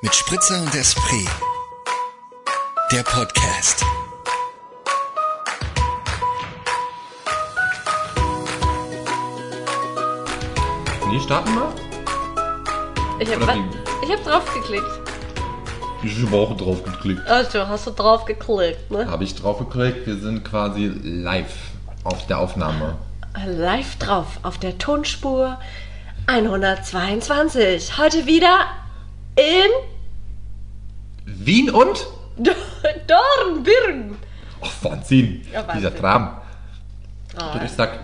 Mit Spritzer und Esprit. Der Podcast. Nee, starten wir? Ich habe Oder ich hab drauf geklickt. Ich habe auch drauf geklickt. Also, hast du drauf geklickt, ne? Habe ich drauf geklickt. Wir sind quasi live auf der Aufnahme. Live drauf auf der Tonspur 122. Heute wieder in Wien und? Dornbirn. Ach, Wahnsinn. Ja, Wahnsinn. Dieser Tram. Oh, Du, ich sag,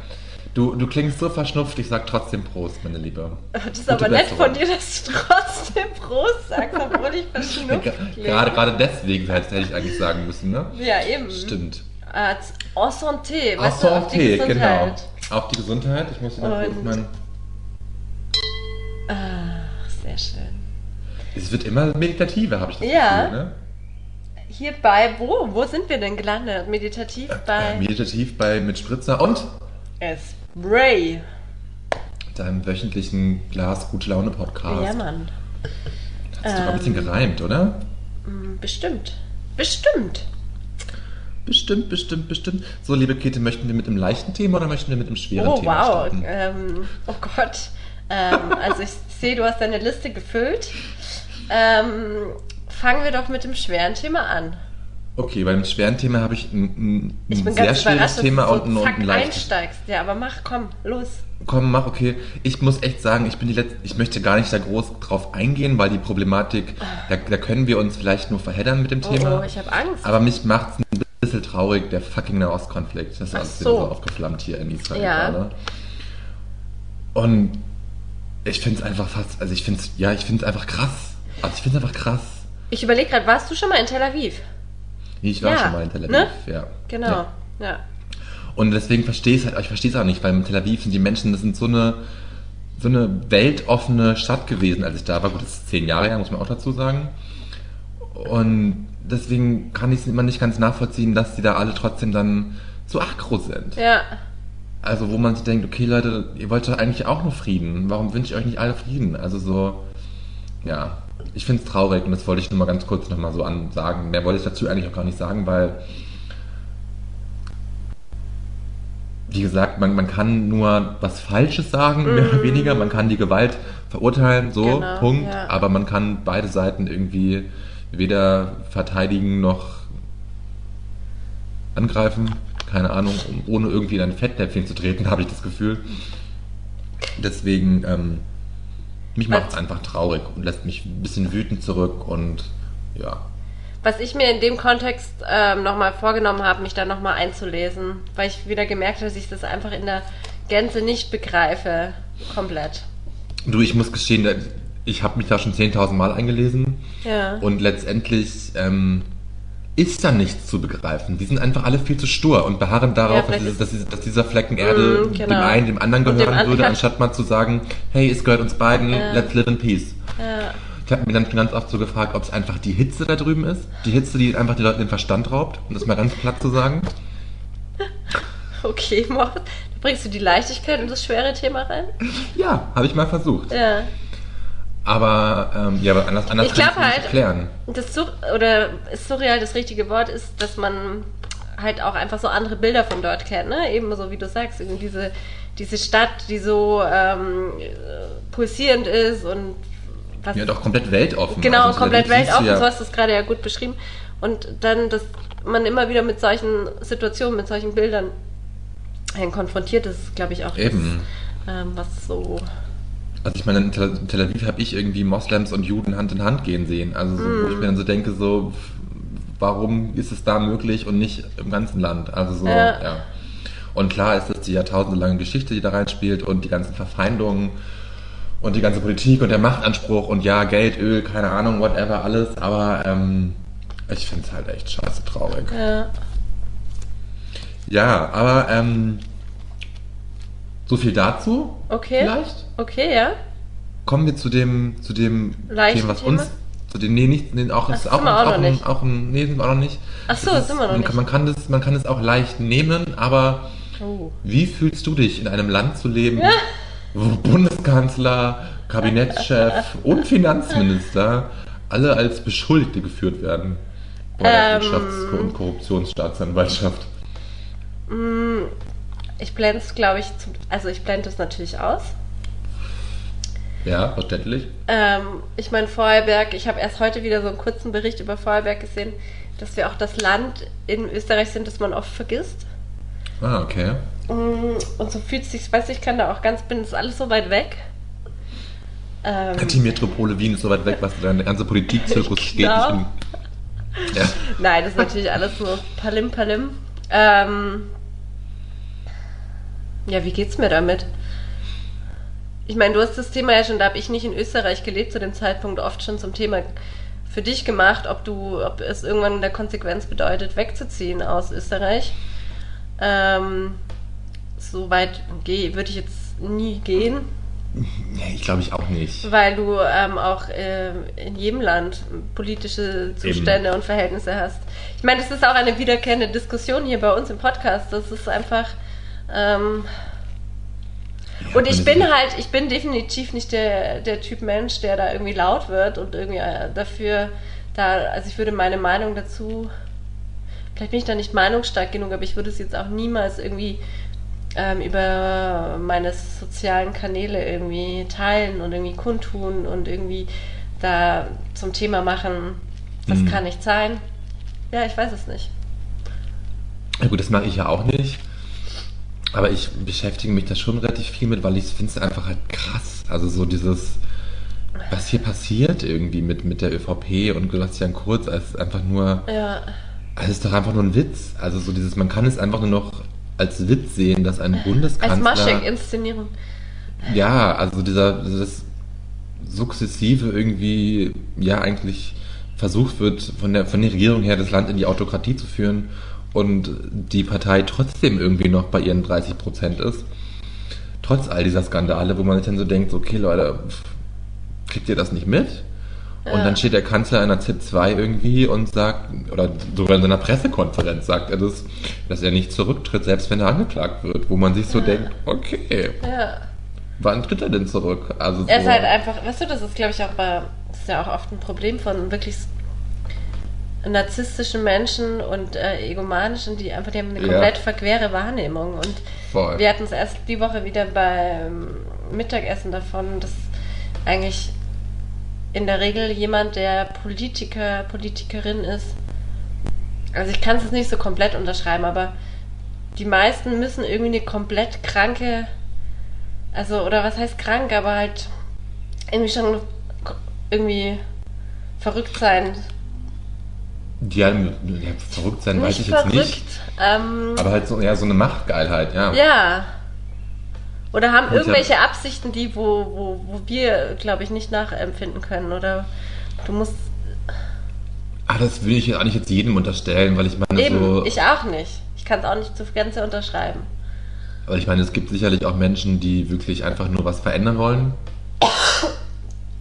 du, du klingst so verschnupft, ich sag trotzdem Prost, meine Liebe. das ist aber Gute nett von dir, dass du trotzdem Prost sagst, obwohl ich verschnupft klinge. Gerade, gerade deswegen hätte ich eigentlich sagen müssen, ne? Ja, eben. Stimmt. Äh, en santé, weißt du, auf die Santé, genau. Auf die Gesundheit. Ich muss mal kurz Und- mein. Ach, sehr schön. Es wird immer meditativer, habe ich das Ja. Gefühl, ne? Hier bei, wo? Wo sind wir denn gelandet? Meditativ Äh, bei meditativ bei mit Spritzer und Spray. deinem wöchentlichen Glas Gute Laune Podcast. Ja, Mann. Hast du doch ein bisschen Ähm. gereimt, oder? Bestimmt. Bestimmt. Bestimmt, bestimmt, bestimmt. So, liebe Käthe, möchten wir mit einem leichten Thema oder möchten wir mit einem schweren Oh, Thema wow. starten? Ähm, oh Gott. Ähm, also ich sehe, du hast deine Liste gefüllt. Ähm, fangen wir doch mit dem schweren Thema an. Okay, bei dem schweren Thema habe ich ein, ein, Ich ein sehr schweres Thema und so und zack ein leichtes. einsteigst. Ja, aber mach, komm, los. Komm, mach, okay. Ich muss echt sagen, ich bin die letzte, ich möchte gar nicht da groß drauf eingehen, weil die Problematik, da, da können wir uns vielleicht nur verheddern mit dem Oh, Thema. oh, ich habe Angst. Aber mich macht es ein bisschen traurig, der fucking Nahostkonflikt. Das ist alles so. so aufgeflammt hier in Israel Ja. gerade. Und ich finde es einfach fast, also ich finde es, ja, ich finde es einfach krass. Also ich finde es einfach krass. Ich überlege gerade, warst du schon mal in Tel Aviv? Nee, Ich war Ja, schon mal in Tel Aviv, ne? ja. Genau. Ja. Ja. Und deswegen verstehe ich es halt, ich verstehe es auch nicht, weil in Tel Aviv sind die Menschen, das sind so eine, so eine weltoffene Stadt gewesen, als ich da war. Gut, das ist zehn Jahre her, muss man auch dazu sagen. Und deswegen kann ich es immer nicht ganz nachvollziehen, dass die da alle trotzdem dann so aggro sind. Ja. Also wo man sich denkt, okay Leute, ihr wollt doch eigentlich auch nur Frieden. Warum wünsche ich euch nicht alle Frieden? Also so, ja, ich finde es traurig und das wollte ich nur mal ganz kurz nochmal so ansagen. Mehr wollte ich dazu eigentlich auch gar nicht sagen, weil, wie gesagt, man, man kann nur was Falsches sagen, mehr oder weniger. Man kann die Gewalt verurteilen, so, Mhm. Genau, Punkt. ja. Aber man kann beide Seiten irgendwie weder verteidigen noch angreifen, keine Ahnung, um, ohne irgendwie in ein Fettnäpfchen zu treten, habe ich das Gefühl. Deswegen, ähm, mich macht es einfach traurig und lässt mich ein bisschen wütend zurück und ja. Was ich mir in dem Kontext ähm, nochmal vorgenommen habe, mich da nochmal einzulesen, weil ich wieder gemerkt habe, dass ich das einfach in der Gänze nicht begreife. Komplett. Du, ich muss gestehen, ich habe mich da schon 10.000 Mal eingelesen Ja. und letztendlich ähm, ist da nichts zu begreifen. Die sind einfach alle viel zu stur und beharren darauf, Ja, dass, dass, dass dieser Flecken Erde Mm, dem genau. einen, dem anderen Und dem gehören würde, anstatt mal zu sagen, hey, es gehört uns beiden, Ja. let's live in peace. ja. Ich habe mir dann schon ganz oft so gefragt, ob es einfach die Hitze da drüben ist. Die Hitze, die einfach den Leuten den Verstand raubt, um das mal ganz platt zu sagen. Okay, Moritz. Da bringst du die Leichtigkeit in das schwere Thema rein? Ja, habe ich mal versucht. Ja. Aber ähm, ja, aber anders, anders Ich kann glaube es nicht halt, erklären. das Sur oder ist surreal das richtige Wort ist, dass man halt auch einfach so andere Bilder von dort kennt, ne? Eben so wie du sagst, diese, diese Stadt, die so ähm, äh, pulsierend ist und was Ja, doch komplett weltoffen. Genau, Also, komplett weltoffen, du ja- so hast du es gerade ja gut beschrieben. Und dann, dass man immer wieder mit solchen Situationen, mit solchen Bildern äh, konfrontiert ist, glaube ich auch Eben. Das, ähm, was so. Also ich meine, in Tel, Aviv habe ich irgendwie Moslems und Juden Hand in Hand gehen sehen. Also so, wo ich mir dann so denke, so, warum ist es da möglich und nicht im ganzen Land? Also so, Ja. ja. Und klar ist das die jahrtausendelange Geschichte, die da reinspielt und die ganzen Verfeindungen und die ganze Politik und der Machtanspruch und ja, Geld, Öl, keine Ahnung, whatever, alles. Aber ähm, ich finde es halt echt scheiße traurig. Ja, Ja, aber ähm, so viel dazu. okay. Vielleicht? Okay, ja. Kommen wir zu dem, zu dem Thema, was Thema? uns, zu dem, nee, nicht, nee, auch, Ach, ist das auch, auch auch, ein, auch ein, nee, sind wir auch noch nicht. Ach so, Das sind wir noch man nicht. Kann, man kann das, man kann es auch leicht nehmen, aber Oh. wie fühlst du dich, in einem Land zu leben, wo Bundeskanzler, Kabinettschef und Finanzminister alle als Beschuldigte geführt werden. Bei der Wirtschafts- und Korruptionsstaatsanwaltschaft. Ich blende es, glaube ich, zum, also ich blende es natürlich aus. Ja, verständlich. Ähm, ich meine, Vorarlberg, ich habe erst heute wieder so einen kurzen Bericht über Vorarlberg gesehen, dass wir auch das Land in Österreich sind, das man oft vergisst. Ah, okay. Mm, Und so fühlt es sich, weiß ich, kann da auch ganz, bin, ist alles so weit weg. Ähm, Die Metropole Wien ist so weit weg, was dein ganze Politikzirkus geht Genau. nicht in. Ja. Nein, das ist natürlich alles nur Palim Palim. Ähm, ja, wie geht's mir damit? Ich meine, du hast das Thema ja schon, da habe ich nicht in Österreich gelebt, zu dem Zeitpunkt oft schon zum Thema für dich gemacht, ob du, ob es irgendwann in der Konsequenz bedeutet, wegzuziehen aus Österreich. Ähm, so weit würde ich jetzt nie gehen, Nee, ich glaube ich auch nicht. weil du ähm, auch ähm, in jedem Land politische Zustände und Verhältnisse hast. Ich meine, das ist auch eine wiederkehrende Diskussion hier bei uns im Podcast. Das ist einfach. Ähm, und ich bin halt, ich bin definitiv nicht der, der Typ Mensch, der da irgendwie laut wird und irgendwie äh, dafür da, also ich würde meine Meinung dazu, vielleicht bin ich da nicht meinungsstark genug, aber ich würde es jetzt auch niemals irgendwie ähm, über meine sozialen Kanäle irgendwie teilen und irgendwie kundtun und irgendwie da zum Thema machen, das Mhm. kann nicht sein. Ja, ich weiß es nicht. Ja gut, das mache ich ja auch nicht. Aber ich beschäftige mich da schon relativ viel mit, weil ich finde es einfach halt krass. Also so dieses, was hier passiert irgendwie mit, mit der ÖVP und Sebastian Kurz, als einfach nur, Ja, also es ist doch einfach nur ein Witz. Also so dieses, man kann es einfach nur noch als Witz sehen, dass ein als Bundeskanzler... Maschek-Inszenierung. Ja, also dieser, das sukzessive irgendwie, ja, eigentlich versucht wird, von der, von der Regierung her das Land in die Autokratie zu führen und die Partei trotzdem irgendwie noch bei ihren 30 Prozent ist. Trotz all dieser Skandale, wo man sich dann so denkt, okay, Leute, kriegt ihr das nicht mit? Und Ja. dann steht der Kanzler in der ZIP 2 irgendwie und sagt, oder sogar in seiner Pressekonferenz sagt er das, dass er nicht zurücktritt, selbst wenn er angeklagt wird, wo man sich so denkt, okay, Ja. Wann tritt er denn zurück? Also Er ist so- halt einfach, weißt du, das ist glaube ich auch bei, das ist ja auch oft ein Problem von wirklich narzisstischen Menschen und äh, egomanischen, die einfach, die haben eine Ja. komplett verquere Wahrnehmung und Voll. wir hatten es erst die Woche wieder beim Mittagessen davon, dass eigentlich in der Regel jemand, der Politiker, Politikerin ist, also ich kann es jetzt nicht so komplett unterschreiben, aber die meisten müssen irgendwie eine komplett kranke, also, oder was heißt krank, aber halt irgendwie schon irgendwie verrückt sein. Die ja, verrückt sein, weiß ich nicht jetzt verrückt. nicht. Ähm, Aber halt so, ja, so eine Machtgeilheit, ja. ja. Oder haben Und irgendwelche Absichten, die, wo, wo, wo wir, glaube ich, nicht nachempfinden können. Oder du musst. Ah, das will ich nicht jetzt jedem unterstellen, weil ich meine Eben, so. ich auch nicht. Ich kann es auch nicht zu Gänze unterschreiben. weil ich meine, es gibt sicherlich auch Menschen, die wirklich einfach nur was verändern wollen.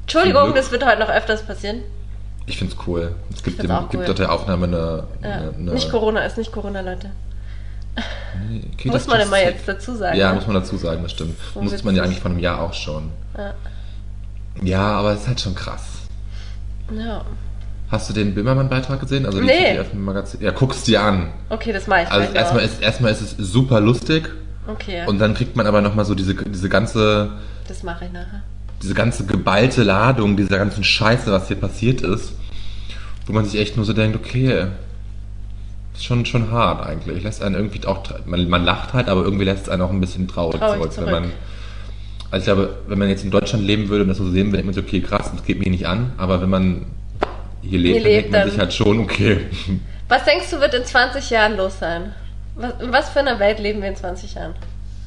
Entschuldigung, das wird heute noch öfters passieren. Ich find's cool. Es gibt, auch gibt cool. dort der Aufnahme eine. Ja. eine, eine Nicht Corona ist nicht Corona, Leute. Okay, muss man immer jetzt dazu sagen. Ja, ne? muss man dazu sagen, das stimmt. So Musste man ja eigentlich vor einem Jahr auch schon. Ja. Ja, aber es ist halt schon krass. ja. Hast du den Böhmermann-Beitrag gesehen? Also die Nee. Magazin? Ja, guck's dir an. Okay, das mache ich Also erstmal ist, erstmal ist es super lustig Okay, und dann kriegt man aber nochmal so diese, diese ganze, das mache ich nachher. Diese ganze geballte Ladung dieser ganzen Scheiße, was hier passiert ist, wo man sich echt nur so denkt, okay, ist schon, schon hart eigentlich. Lässt einen irgendwie auch, man, man lacht halt, aber irgendwie lässt es einen auch ein bisschen traurig, Traurig zurück. zurück. Wenn man, also ich glaube, wenn man jetzt in Deutschland leben würde und das so sehen würde, denkt man sich, okay, krass, das geht mir nicht an, aber wenn man hier lebt, Hier dann denkt man dann- sich halt schon, okay, Was denkst du, wird in 20 Jahren los sein? Was, in was für einer Welt leben wir in 20 Jahren?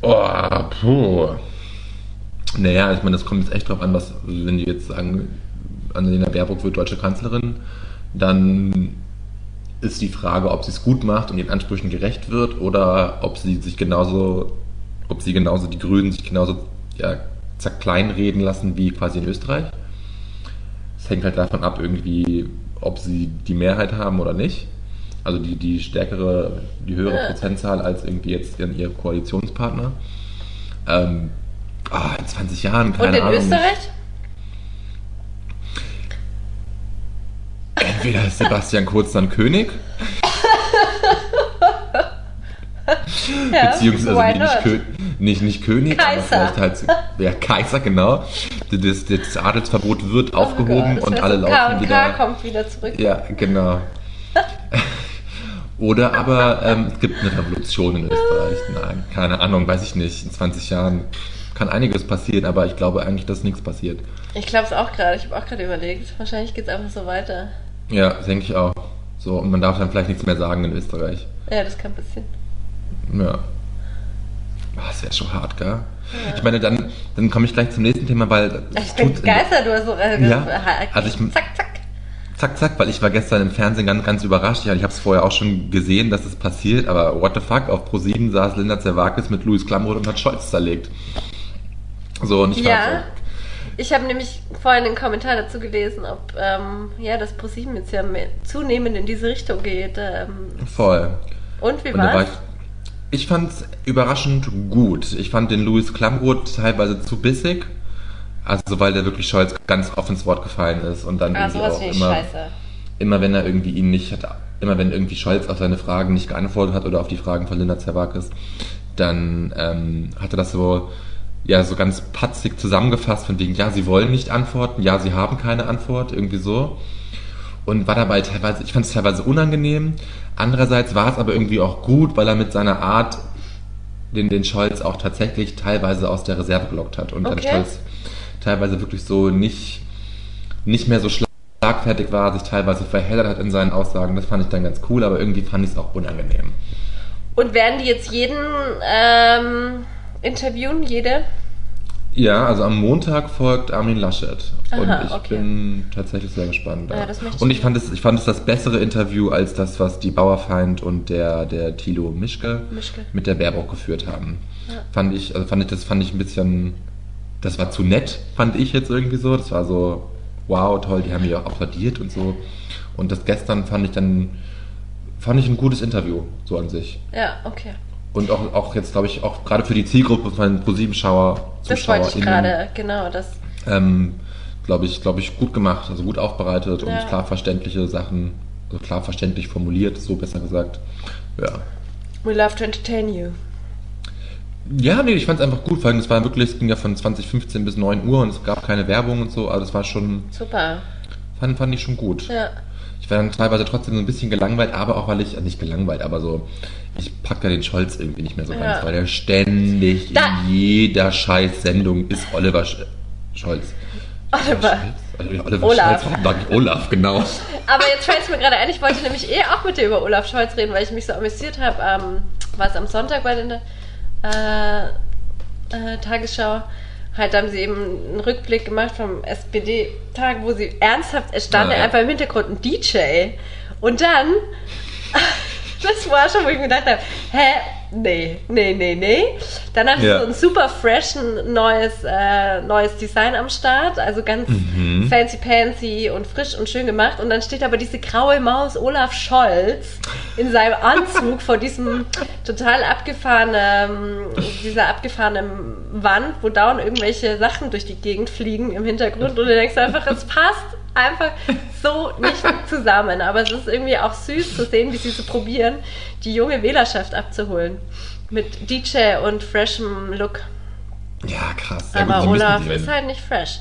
Oh, puh. Naja, ich meine, das kommt jetzt echt drauf an, was, wenn die jetzt sagen, Annalena Baerbock wird deutsche Kanzlerin, dann ist die Frage, ob sie es gut macht und ihren Ansprüchen gerecht wird oder ob sie sich genauso, ob sie genauso, die Grünen sich genauso ja, zerkleinreden lassen wie quasi in Österreich. Es hängt halt davon ab, irgendwie, ob sie die Mehrheit haben oder nicht. Also die, die stärkere, die höhere Ja. Prozentzahl als irgendwie jetzt ihren, ihr Koalitionspartner. Ähm, ah, in 20 Jahren, keine Und in Ahnung. Österreich? Entweder ist Sebastian Kurz dann König. Ja, Beziehungsweise why nicht, nicht, nicht König, aber Kaiser. vielleicht halt ja, Kaiser, genau. Das, das Adelsverbot wird aufgehoben Oh Gott, und alle laufen K&K wieder. kommt wieder zurück. Ja, genau. Oder aber ähm, es gibt eine Revolution in Österreich. Nein, keine Ahnung, weiß ich nicht. In 20 Jahren kann einiges passieren, aber ich glaube eigentlich, dass nichts passiert. Ich glaube es auch gerade. Ich habe auch gerade überlegt. Wahrscheinlich geht es einfach so weiter. Ja, denke ich auch. So, und man darf dann vielleicht nichts mehr sagen in Österreich. Ja, das kann passieren. Ja. Ah, Das wäre schon hart, gell? Ich meine, dann, dann komme ich gleich zum nächsten Thema, weil Ich bin begeistert, du hast so. Äh, Ja, äh, also ich- zack, zack. Zack, zack, weil ich war gestern im Fernsehen ganz, ganz überrascht. Ja, ich habe es vorher auch schon gesehen, dass es passiert, aber what the fuck, auf Pro7 saß Linda Zerwakis mit Louis Klamroth und hat Scholz zerlegt. So, und ich war Ja. Ich habe nämlich vorhin einen Kommentar dazu gelesen, ob ähm, ja, das ProSieben jetzt ja mehr, zunehmend in diese Richtung geht. Ähm, so voll. und wie Und da war war's? ich, ich fand es überraschend gut. Ich fand den Louis Klamroth teilweise zu bissig. Also, weil der wirklich Scholz ganz offen ins Wort gefallen ist und dann Ah, irgendwie sowas auch immer, scheiße. immer wenn er irgendwie ihn nicht hat, immer wenn irgendwie Scholz auf seine Fragen nicht geantwortet hat oder auf die Fragen von Linda Zerwakis, dann ähm, hat er das so, ja, so ganz patzig zusammengefasst von wegen, ja, sie wollen nicht antworten, ja, sie haben keine Antwort, irgendwie so. Und war dabei teilweise, ich fand es teilweise unangenehm. Andererseits war es aber irgendwie auch gut, weil er mit seiner Art den, den Scholz auch tatsächlich teilweise aus der Reserve gelockt hat und dann Okay. Scholz teilweise wirklich so nicht, nicht mehr so schlagfertig war, sich teilweise verheddert hat in seinen Aussagen. Das fand ich dann ganz cool, aber irgendwie fand ich es auch unangenehm. Und werden die jetzt jeden ähm, interviewen? Jede? Ja, also am Montag folgt Armin Laschet. und Aha, ich okay. bin tatsächlich sehr gespannt. Ja, möchte ich und ich fand, es, ich fand es das bessere Interview als das, was die Bauerfeind und der, der Thilo Mischke, Mischke. mit der Baerbock geführt haben. Ja. Fand ich, also fand ich, das fand ich ein bisschen, das war zu nett, fand ich jetzt irgendwie so. Das war so, wow, toll, die haben mich auch applaudiert und so. Und das gestern fand ich dann, fand ich ein gutes Interview, so an sich. Ja, okay. Und auch, auch jetzt, glaube ich, auch gerade für die Zielgruppe von ProSieben-Schauer, Das wollte ich gerade, genau, das. ähm, glaube ich, glaube ich, gut gemacht, also gut aufbereitet Ja. und klar verständliche Sachen, also klar verständlich formuliert, so besser gesagt. Ja. We love to entertain you. Ja, nee, ich fand es einfach gut, weil es war wirklich, es ging ja von 2015 bis 9 Uhr und es gab keine Werbung und so, aber das war schon, Super. fand, fand ich schon gut. Ja. Ich war dann teilweise trotzdem so ein bisschen gelangweilt, aber auch weil ich, äh, nicht gelangweilt, aber so, ich pack da den Scholz irgendwie nicht mehr so Ja. ganz, weil der ständig Da- in jeder scheiß Sendung ist Oliver Sch Scholz. Oliver. Scholz? Oliver Olaf. Scholz, warum ich Olaf, genau. Aber jetzt fällt es mir gerade ein, ich wollte nämlich eh auch mit dir über Olaf Scholz reden, weil ich mich so amüsiert habe. Ähm, war es am Sonntag bei der äh, äh, Tagesschau? Halt haben sie eben einen Rückblick gemacht vom SPD-Tag, wo sie ernsthaft, es stand Ah, ja. einfach im Hintergrund ein DJ. Und dann, das war schon, wo ich mir gedacht habe, hä, nee, nee, nee, nee. Sie Ja. so ein super fresh ein neues, äh, neues Design am Start, also ganz Mhm. fancy pansy und frisch und schön gemacht. Und dann steht aber diese graue Maus Olaf Scholz in seinem Anzug vor diesem total abgefahrenen, dieser abgefahrenen Wand, wo dauernd irgendwelche Sachen durch die Gegend fliegen im Hintergrund. Und du denkst einfach, es passt einfach so nicht zusammen. Aber es ist irgendwie auch süß zu sehen, wie sie so probieren, die junge Wählerschaft abzuholen. Mit DJ und freshem Look. Ja, krass. Ja, Aber gut, Olaf die, ist halt nicht fresh.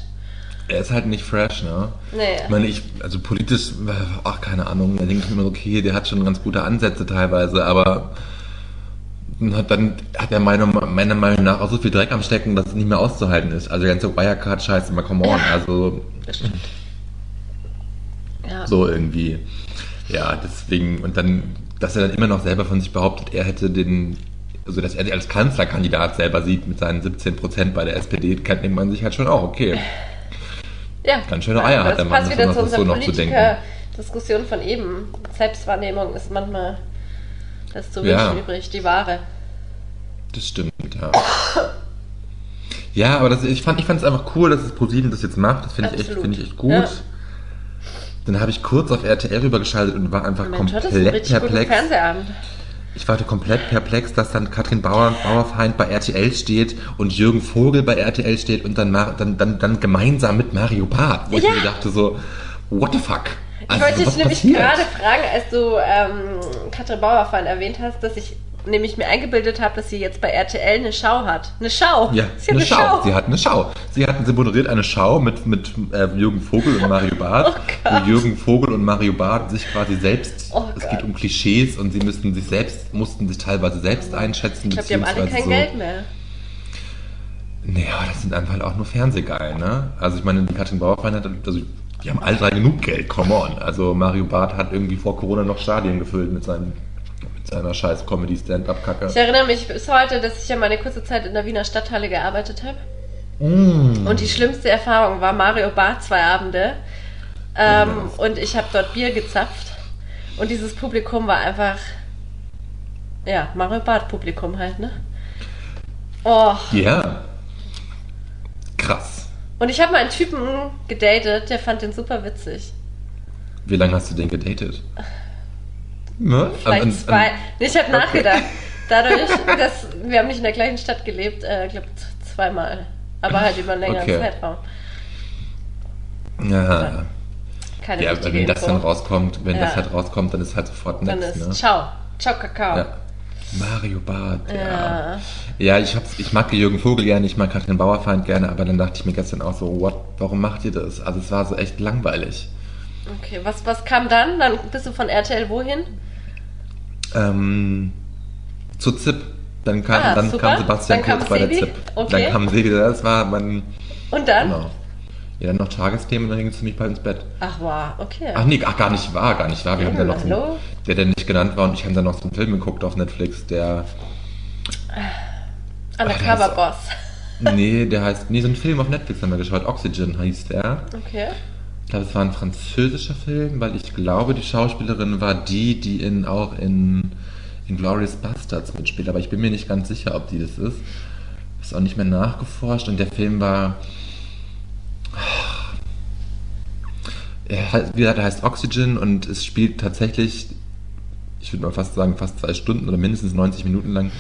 Er ist halt nicht fresh, ne? Nee. Ich meine, ich, also politisch, äh, ach, keine Ahnung, da denke ich mir immer, okay, der hat schon ganz gute Ansätze teilweise, aber dann hat, dann hat er meiner, meiner Meinung nach auch so viel Dreck am Stecken, dass es nicht mehr auszuhalten ist. Also ganz so Wirecard-Scheiße, mal come on, also. Ja. so irgendwie. Ja, deswegen, und dann, dass er dann immer noch selber von sich behauptet, er hätte den, also dass er sich als Kanzlerkandidat selber sieht mit seinen 17 Prozent bei der SPD, kann nimmt man sich halt schon auch, okay. Ja. Ganz schöne Eier hat der Mann, passt das wieder noch- zu so unserer noch zu denken. Politiker-Diskussion von eben. Selbstwahrnehmung ist manchmal das zu Ja. wünschen übrig, die Ware. Das stimmt, ja. Ja, aber das, ich fand es einfach cool, dass es ProSieben das jetzt macht. Das finde ich, echt- finde ich echt gut. Ja. Dann habe ich kurz auf RTL rübergeschaltet und war einfach Mensch, komplett perplex. Ich war komplett perplex, dass dann Katrin Bauer, Bauerfeind bei RTL steht und Jürgen Vogel bei RTL steht und dann, dann, dann, dann gemeinsam mit Mario Barth. Wo ich Ja. mir dachte so, what the fuck? Ich Also, wollte dich was nämlich passiert? gerade fragen, als du ähm, Katrin Bauerfein erwähnt hast, dass ich nämlich mir eingebildet habe, dass sie jetzt bei RTL eine Schau hat. Eine Schau. Ja, Sie hat eine Schau. Sie hat eine Schau. Sie, hat, sie moderiert eine Schau mit, mit äh, Jürgen Vogel und Mario Barth, Oh wo Jürgen Vogel und Mario Barth sich quasi selbst, Oh es Gott. geht um Klischees und sie müssten sich selbst, mussten sich teilweise selbst einschätzen. ich glaube, die haben alle kein so. Geld mehr. Aber das sind einfach auch nur Fernsehgeil, ne? Also ich meine, die Katrin Bauerfein hat, also die haben alle drei genug Geld, come on. Also Mario Barth hat irgendwie vor Corona noch Stadien gefüllt mit, seinen, seiner scheiß Comedy-Stand-Up-Kacke. Ich erinnere mich bis heute, dass ich ja mal eine kurze Zeit in der Wiener Stadthalle gearbeitet habe. Mm. Und die schlimmste Erfahrung war Mario Barth zwei Abende. Ähm, und ich habe dort Bier gezapft. Und dieses Publikum war einfach, ja, Mario Barth Publikum halt, ne? Oh. Ja. Krass. Und ich habe mal einen Typen gedatet, der fand den super witzig. Wie lange hast du den gedatet? Ne? Vielleicht An- an- zwei. ich habe Okay. nachgedacht. Dadurch, dass wir haben nicht in der gleichen Stadt gelebt, äh, ich glaube zweimal. Aber halt über einen längeren Okay. Zeitraum. Ja, Keine ja wenn das Info. dann rauskommt, wenn Ja. das halt rauskommt, dann ist halt sofort Dann next, ist ne? Ciao. Ciao, Kakao. Ja. Mario Barth, ja. Ja. Ja, ich, ich mag Jürgen Vogel gerne, ich mag Katrin Bauerfeind gerne, aber dann dachte ich mir gestern auch so, what, warum macht ihr das? Also es war so echt langweilig. Okay, was, was kam dann? Dann bist du von RTL wohin? Ähm, zu ZIP. Dann kam, Ah, dann super. kam Sebastian Dann Kurz bei der. ZIP. Okay. Dann kam Sebi, das war mein, Und dann? genau. Ja, dann noch Tagesthemen und dann ging es ziemlich bald ins Bett. Ach, wow, okay. Ach nee, ach, gar nicht wahr, gar nicht wahr. Wir haben dann noch so, hallo? der, der nicht genannt war und ich habe dann noch so einen Film geguckt auf Netflix, der, Undercover das- Boss. nee, der heißt, nee, so ein Film auf Netflix haben wir geschaut, Oxygen hieß der. Okay. Ich glaube, es war ein französischer Film, weil ich glaube, die Schauspielerin war die, die in, auch in, in Glorious Bastards mitspielt. Aber ich bin mir nicht ganz sicher, ob die das ist. Ist auch nicht mehr nachgeforscht und der Film war. Er heißt, wie gesagt, er heißt Oxygen und es spielt tatsächlich, ich würde mal fast sagen, fast zwei Stunden oder mindestens 90 Minuten lang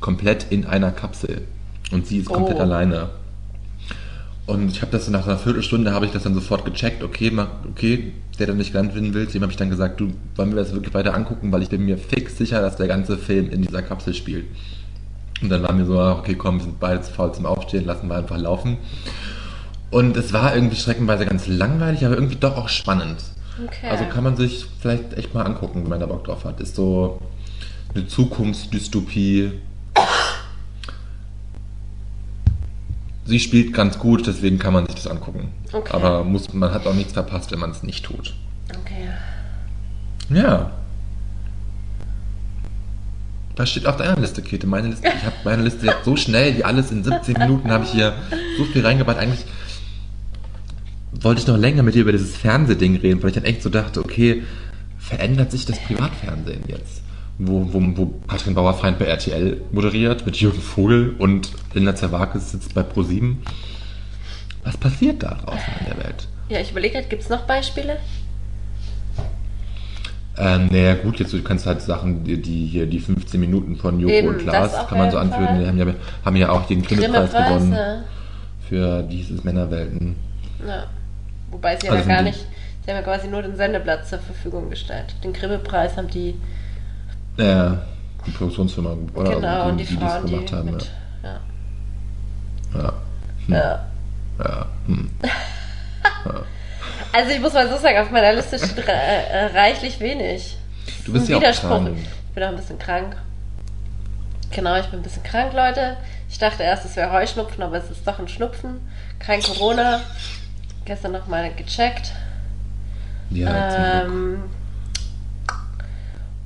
komplett in einer Kapsel. Und sie ist komplett Oh. alleine. Und ich habe das so nach einer Viertelstunde habe ich das dann sofort gecheckt. Okay, ma- okay, der, der nicht genannt werden will, dem habe ich dann gesagt, du, wollen wir das wirklich weiter angucken, weil ich bin mir fix sicher, dass der ganze Film in dieser Kapsel spielt. Und dann war mir so, okay, komm, wir sind beide zu faul zum Aufstehen, lassen wir einfach laufen. Und es war irgendwie streckenweise ganz langweilig, aber irgendwie doch auch spannend. Okay. Also kann man sich vielleicht echt mal angucken, wenn man da Bock drauf hat. Ist so eine Zukunftsdystopie. Sie spielt ganz gut, deswegen kann man sich das angucken. Okay. Aber muss, man hat auch nichts verpasst, wenn man es nicht tut. Okay. Ja. Was steht auf deiner Liste, Käthe? Meine Liste, ich habe meine Liste jetzt so schnell, wie alles in 17 Minuten habe ich hier so viel reingebaut. Eigentlich wollte ich noch länger mit dir über dieses Fernsehding reden, weil ich dann echt so dachte, okay, verändert sich das Privatfernsehen jetzt? Wo, wo, wo Katrin Bauerfeind bei RTL moderiert mit Jürgen Vogel und Linda Zerwakis sitzt bei ProSieben. Was passiert da draußen in der Welt? Ja, ich überlege halt, gibt es noch Beispiele? Ähm, naja, gut, jetzt du kannst halt Sachen, die, die hier die 15 Minuten von Joko Eben, und Klaas, kann man so anführen. Die haben ja, haben ja auch den Grimme-Preis gewonnen ja. für, wie hieß es, Männerwelten. Ja. Wobei sie ja Also da gar nicht, sie haben ja quasi nur den Sendeplatz zur Verfügung gestellt. Den Grimme-Preis haben die, Äh, die Produktionsfirma, oder? genau, und die, das Frauen, die gemacht haben. mit, ja. Ja. Ja. ja. Hm. Also ich muss mal so sagen, auf meiner Liste steht äh, reichlich wenig. Du bist Ein ja auch Widerspruch. krank. Ich bin auch ein bisschen krank. Genau, ich bin ein bisschen krank, Leute. Ich dachte erst, es wäre Heuschnupfen, aber es ist doch ein Schnupfen. Kein Corona. Gestern noch mal gecheckt. Ja. Ähm,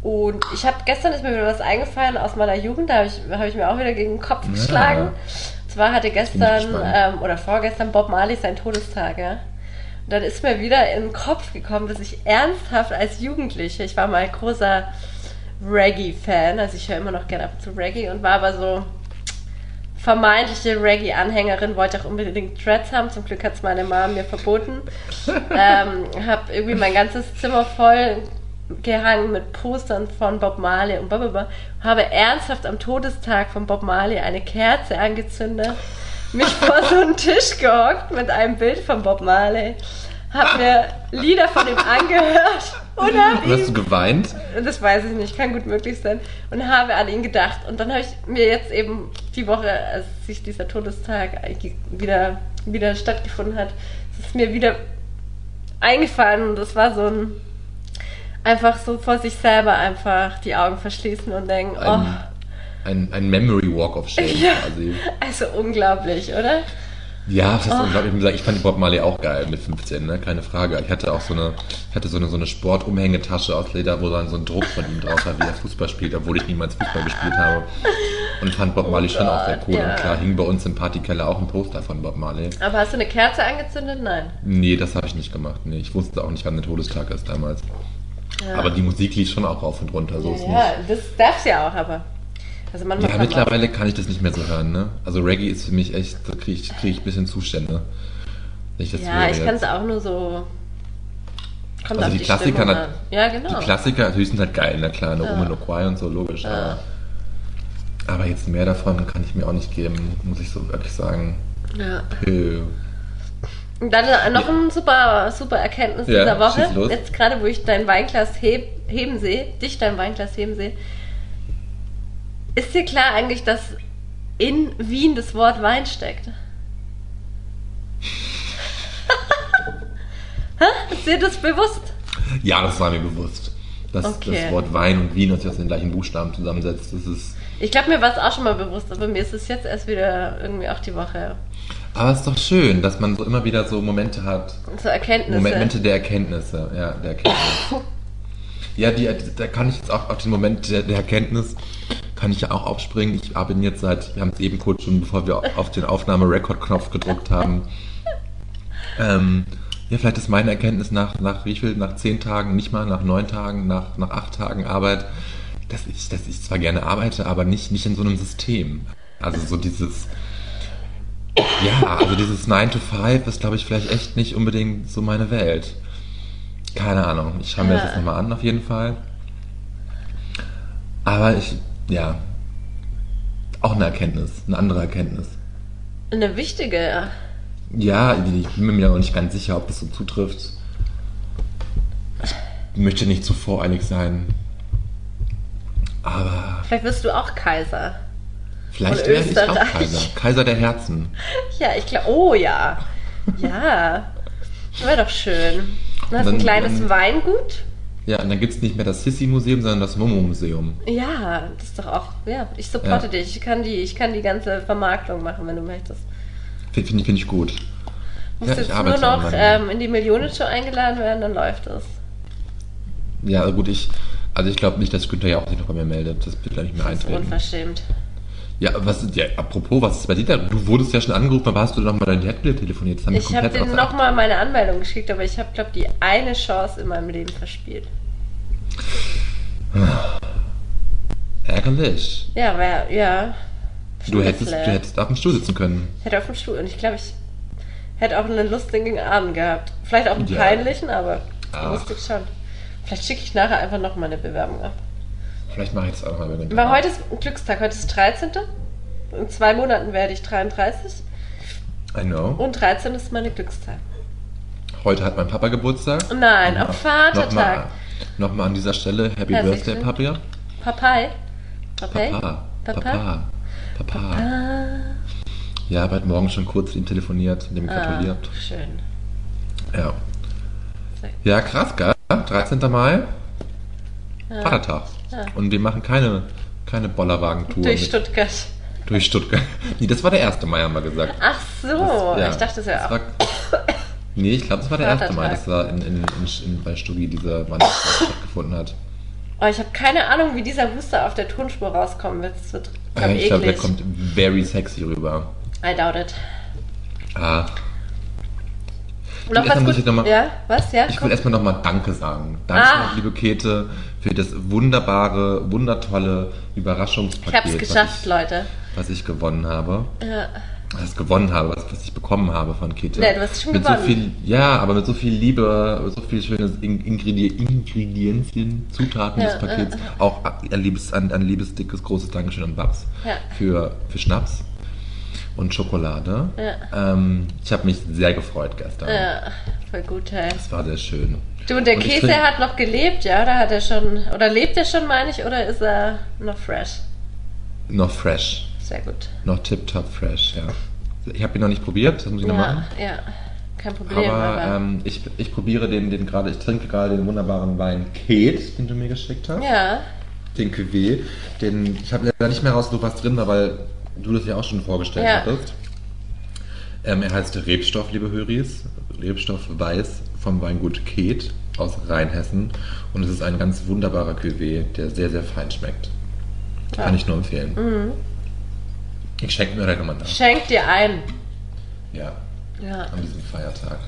und ich habe gestern ist mir wieder was eingefallen aus meiner Jugend, da habe ich, hab ich mir auch wieder gegen den Kopf Ja. geschlagen. Und zwar hatte gestern ähm, oder vorgestern Bob Marley seinen Todestag, ja. Und dann ist mir wieder in den Kopf gekommen, dass ich ernsthaft als Jugendliche, ich war mal großer Reggae-Fan, also ich höre immer noch gerne ab und zu Reggae und war aber so vermeintliche Reggae-Anhängerin, wollte auch unbedingt Dreads haben. Zum Glück hat es meine Mom mir verboten. ähm, habe irgendwie mein ganzes Zimmer voll gehangen mit Postern von Bob Marley und blablabla. Habe ernsthaft am Todestag von Bob Marley eine Kerze angezündet, mich vor so einen Tisch gehockt mit einem Bild von Bob Marley, habe mir Lieder von ihm angehört und habe Und hast du geweint? das weiß ich nicht, kann gut möglich sein, und habe an ihn gedacht. Und dann habe ich mir jetzt eben die Woche, als sich dieser Todestag wieder, wieder stattgefunden hat, es ist mir wieder eingefallen und das war so ein einfach so vor sich selber einfach die Augen verschließen und denken, oh, Ein, ein, ein Memory Walk of Shame Ja. quasi. also unglaublich, oder? Ja, das ist Oh. unglaublich. Ich fand die Bob Marley auch geil mit 15, ne? keine Frage. Ich hatte auch so eine, ich hatte so eine, so eine Sportumhängetasche aus Leder, wo dann so ein Druck von ihm drauf war, wie er Fußball spielt, obwohl ich niemals Fußball gespielt habe. Und fand Bob Marley schon auch sehr cool. Oh ja. Und klar, hing bei uns im Partykeller auch ein Poster von Bob Marley. Aber hast du eine Kerze angezündet? Nein. Nee, das habe ich nicht gemacht. Nee, ich wusste auch nicht, wann der Todestag ist damals. Ja. Aber die Musik lief schon auch rauf und runter, so ist ja, nicht. ja, das darf's ja auch, aber. Also manchmal Ja, mittlerweile kann ich das nicht mehr so hören, ne? Also Reggae ist für mich echt, da kriege ich, krieg ich ein bisschen Zustände. Ich Ja, ich kann es auch nur so. Kommt Also die die, Klassiker an. Ja, genau. Die Klassiker natürlich sind halt geil, na klar, eine Ja. Omen Okwai und so, logisch. Ja. Aber, aber jetzt mehr davon kann ich mir auch nicht geben, muss ich so wirklich sagen. Ja. Pö. Und dann äh, noch ein super, super Erkenntnis Ja, dieser Woche. Jetzt gerade, wo ich dein Weinglas heb, heben sehe, dich dein Weinglas heben sehe. Ist dir klar eigentlich, dass in Wien das Wort Wein steckt? Ist dir das bewusst? Ja, das war mir bewusst. Dass Okay. das Wort Wein und Wien, das sich aus den gleichen Buchstaben zusammensetzt, das ist. Ich glaube, mir war es auch schon mal bewusst, aber mir ist es jetzt erst wieder irgendwie auch die Woche Aber es ist doch schön, dass man so immer wieder so Momente hat, so Erkenntnisse. Momente der Erkenntnisse, ja, der Erkenntnis. Ja, die, da kann ich jetzt auch auf den Moment der, der Erkenntnis, kann ich ja auch aufspringen. Ich bin jetzt seit, wir haben es eben kurz schon, bevor wir auf den Aufnahme-Record-Knopf gedruckt haben. Ähm, ja, vielleicht ist meine Erkenntnis nach, nach wie viel, nach zehn Tagen, nicht mal nach neun Tagen, nach, nach acht Tagen Arbeit, dass ich, dass ich zwar gerne arbeite, aber nicht, nicht in so einem System. Also so dieses, ja, also dieses 9 to 5 ist, glaube ich, vielleicht echt nicht unbedingt so meine Welt. Keine Ahnung. Ich schaue mir das Ja. jetzt nochmal an, auf jeden Fall. Aber ich, ja, auch eine Erkenntnis, eine andere Erkenntnis. Eine wichtige, ja. Ja, ich bin mir noch nicht ganz sicher, ob das so zutrifft. Ich möchte nicht zu voreilig sein. Aber Vielleicht wirst du auch Kaiser. Vielleicht werde ich auch. Kaiser. Kaiser der Herzen. Ja, ich glaube. Oh ja. Ja. Wäre doch schön. Du hast Dann- ein kleines dann- Weingut. Ja, und dann gibt es nicht mehr das Sissi-Museum, sondern das Momo-Museum. Ja, das ist doch auch. Ja, ich supporte Ja. dich. Ich kann, die, ich kann die ganze Vermarktung machen, wenn du möchtest. Finde find ich, find ich gut. Du musst Ja, jetzt nur noch ähm, in die Millionenshow eingeladen werden, dann läuft es. Ja, also gut, ich, also ich glaube nicht, dass Günther ja auch sich noch bei mir meldet. Das wird, glaube ich, mir Das ist eintreten. unverschämt. Ja, was, ja, apropos, was ist bei dir da? Du wurdest ja schon angerufen, aber hast du noch mal dein Headbild telefoniert? Das haben Ich habe Acht. nochmal meine Anmeldung geschickt, aber ich habe, glaube die eine Chance in meinem Leben verspielt. Ärgerlich. Ja, wär, ja. Du hättest, du hättest auf dem Stuhl sitzen können. Hätte auf dem Stuhl. Und ich glaube, ich hätte auch einen lustigen Abend gehabt. Vielleicht auch einen Ja. peinlichen, aber Ach. lustig schon. Vielleicht schicke ich nachher einfach noch mal eine Bewerbung ab. Vielleicht mache ich das auch mal mit Weil heute ist Glückstag, heute ist 13. In zwei Monaten werde ich 33. I know. Und 13 ist meine Glückstag. Heute hat mein Papa Geburtstag. Nein, Nochmal- am Vatertag. Nochmal, nochmal an dieser Stelle Happy Herzlichen Birthday, Papi. Papai. Papai? Papa. Papa? Papa. Papa. Ja, heute Morgen schon kurz mit ihm telefoniert, mit ihm ah, gratuliert. schön. Ja. Ja, krass, gell? 13. Mai, Ja. Vatertag. Ja. Und wir machen keine, keine Bollerwagen-Tour Durch mit- Stuttgart. durch Stuttgart. Nee, das war der 1. Mai, haben wir gesagt. Ach so, Das- ja, ich dachte, wäre das auch. war, Nee, ich glaube, das war der 1. Mai, dass da in, in, in, bei Stuggi diese Wanderung stattgefunden hat. Oh, ich habe keine Ahnung, wie dieser Booster auf der Tonspur rauskommen wird. Das wird ich glaube, der kommt very sexy rüber. I doubt it. Ah, Noch erstmal muss ich noch mal- ja, was? Ja, ich will komm. erstmal nochmal Danke sagen. Danke, Ah. liebe Käthe, für das wunderbare, wundertolle Ich Überraschungspaket, hab's geschafft, was, ich, Leute. was ich gewonnen habe. Ja. Was ich gewonnen habe, was, was ich bekommen habe von Käthe. Nee, du hast schon mit gewonnen. So viel, ja, aber mit so viel Liebe, so viel schönes In Ingredi Ingredienzien, Zutaten Ja, des Pakets. Auch ein liebes, ein, ein liebes, dickes, großes Dankeschön an Babs Ja. für, für Schnaps. Und Schokolade. Ja. Ähm, ich habe mich sehr gefreut gestern. Ja, voll gut, hey. Es war sehr schön. Du, und der Und Käse trink- hat noch gelebt, ja? Oder hat er schon, oder lebt er schon, meine ich, oder ist er noch fresh? Noch fresh. Sehr gut. Noch tip-top fresh, ja. Ich habe ihn noch nicht probiert, das muss ich noch Ja, machen. ja. Kein Problem, Aber aber. ähm, ich, ich probiere den, den gerade, ich trinke gerade den wunderbaren Wein Kate, den du mir geschickt hast. ja, Den Cuvée. Den, ich habe leider nicht mehr rausgesucht, was drin war, weil du das ja auch schon vorgestellt Ja. hattest. Ähm, er heißt Rebstoff, liebe Höris. Rebstoff Weiß vom Weingut Kate aus Rheinhessen. Und es ist ein ganz wunderbarer Cuvée, der sehr, sehr fein schmeckt. Kann ich nur empfehlen. Mhm. Ich schenke mir direkt nochmal nach. schenk dir ein. Ja, Ja, an diesem Feiertag.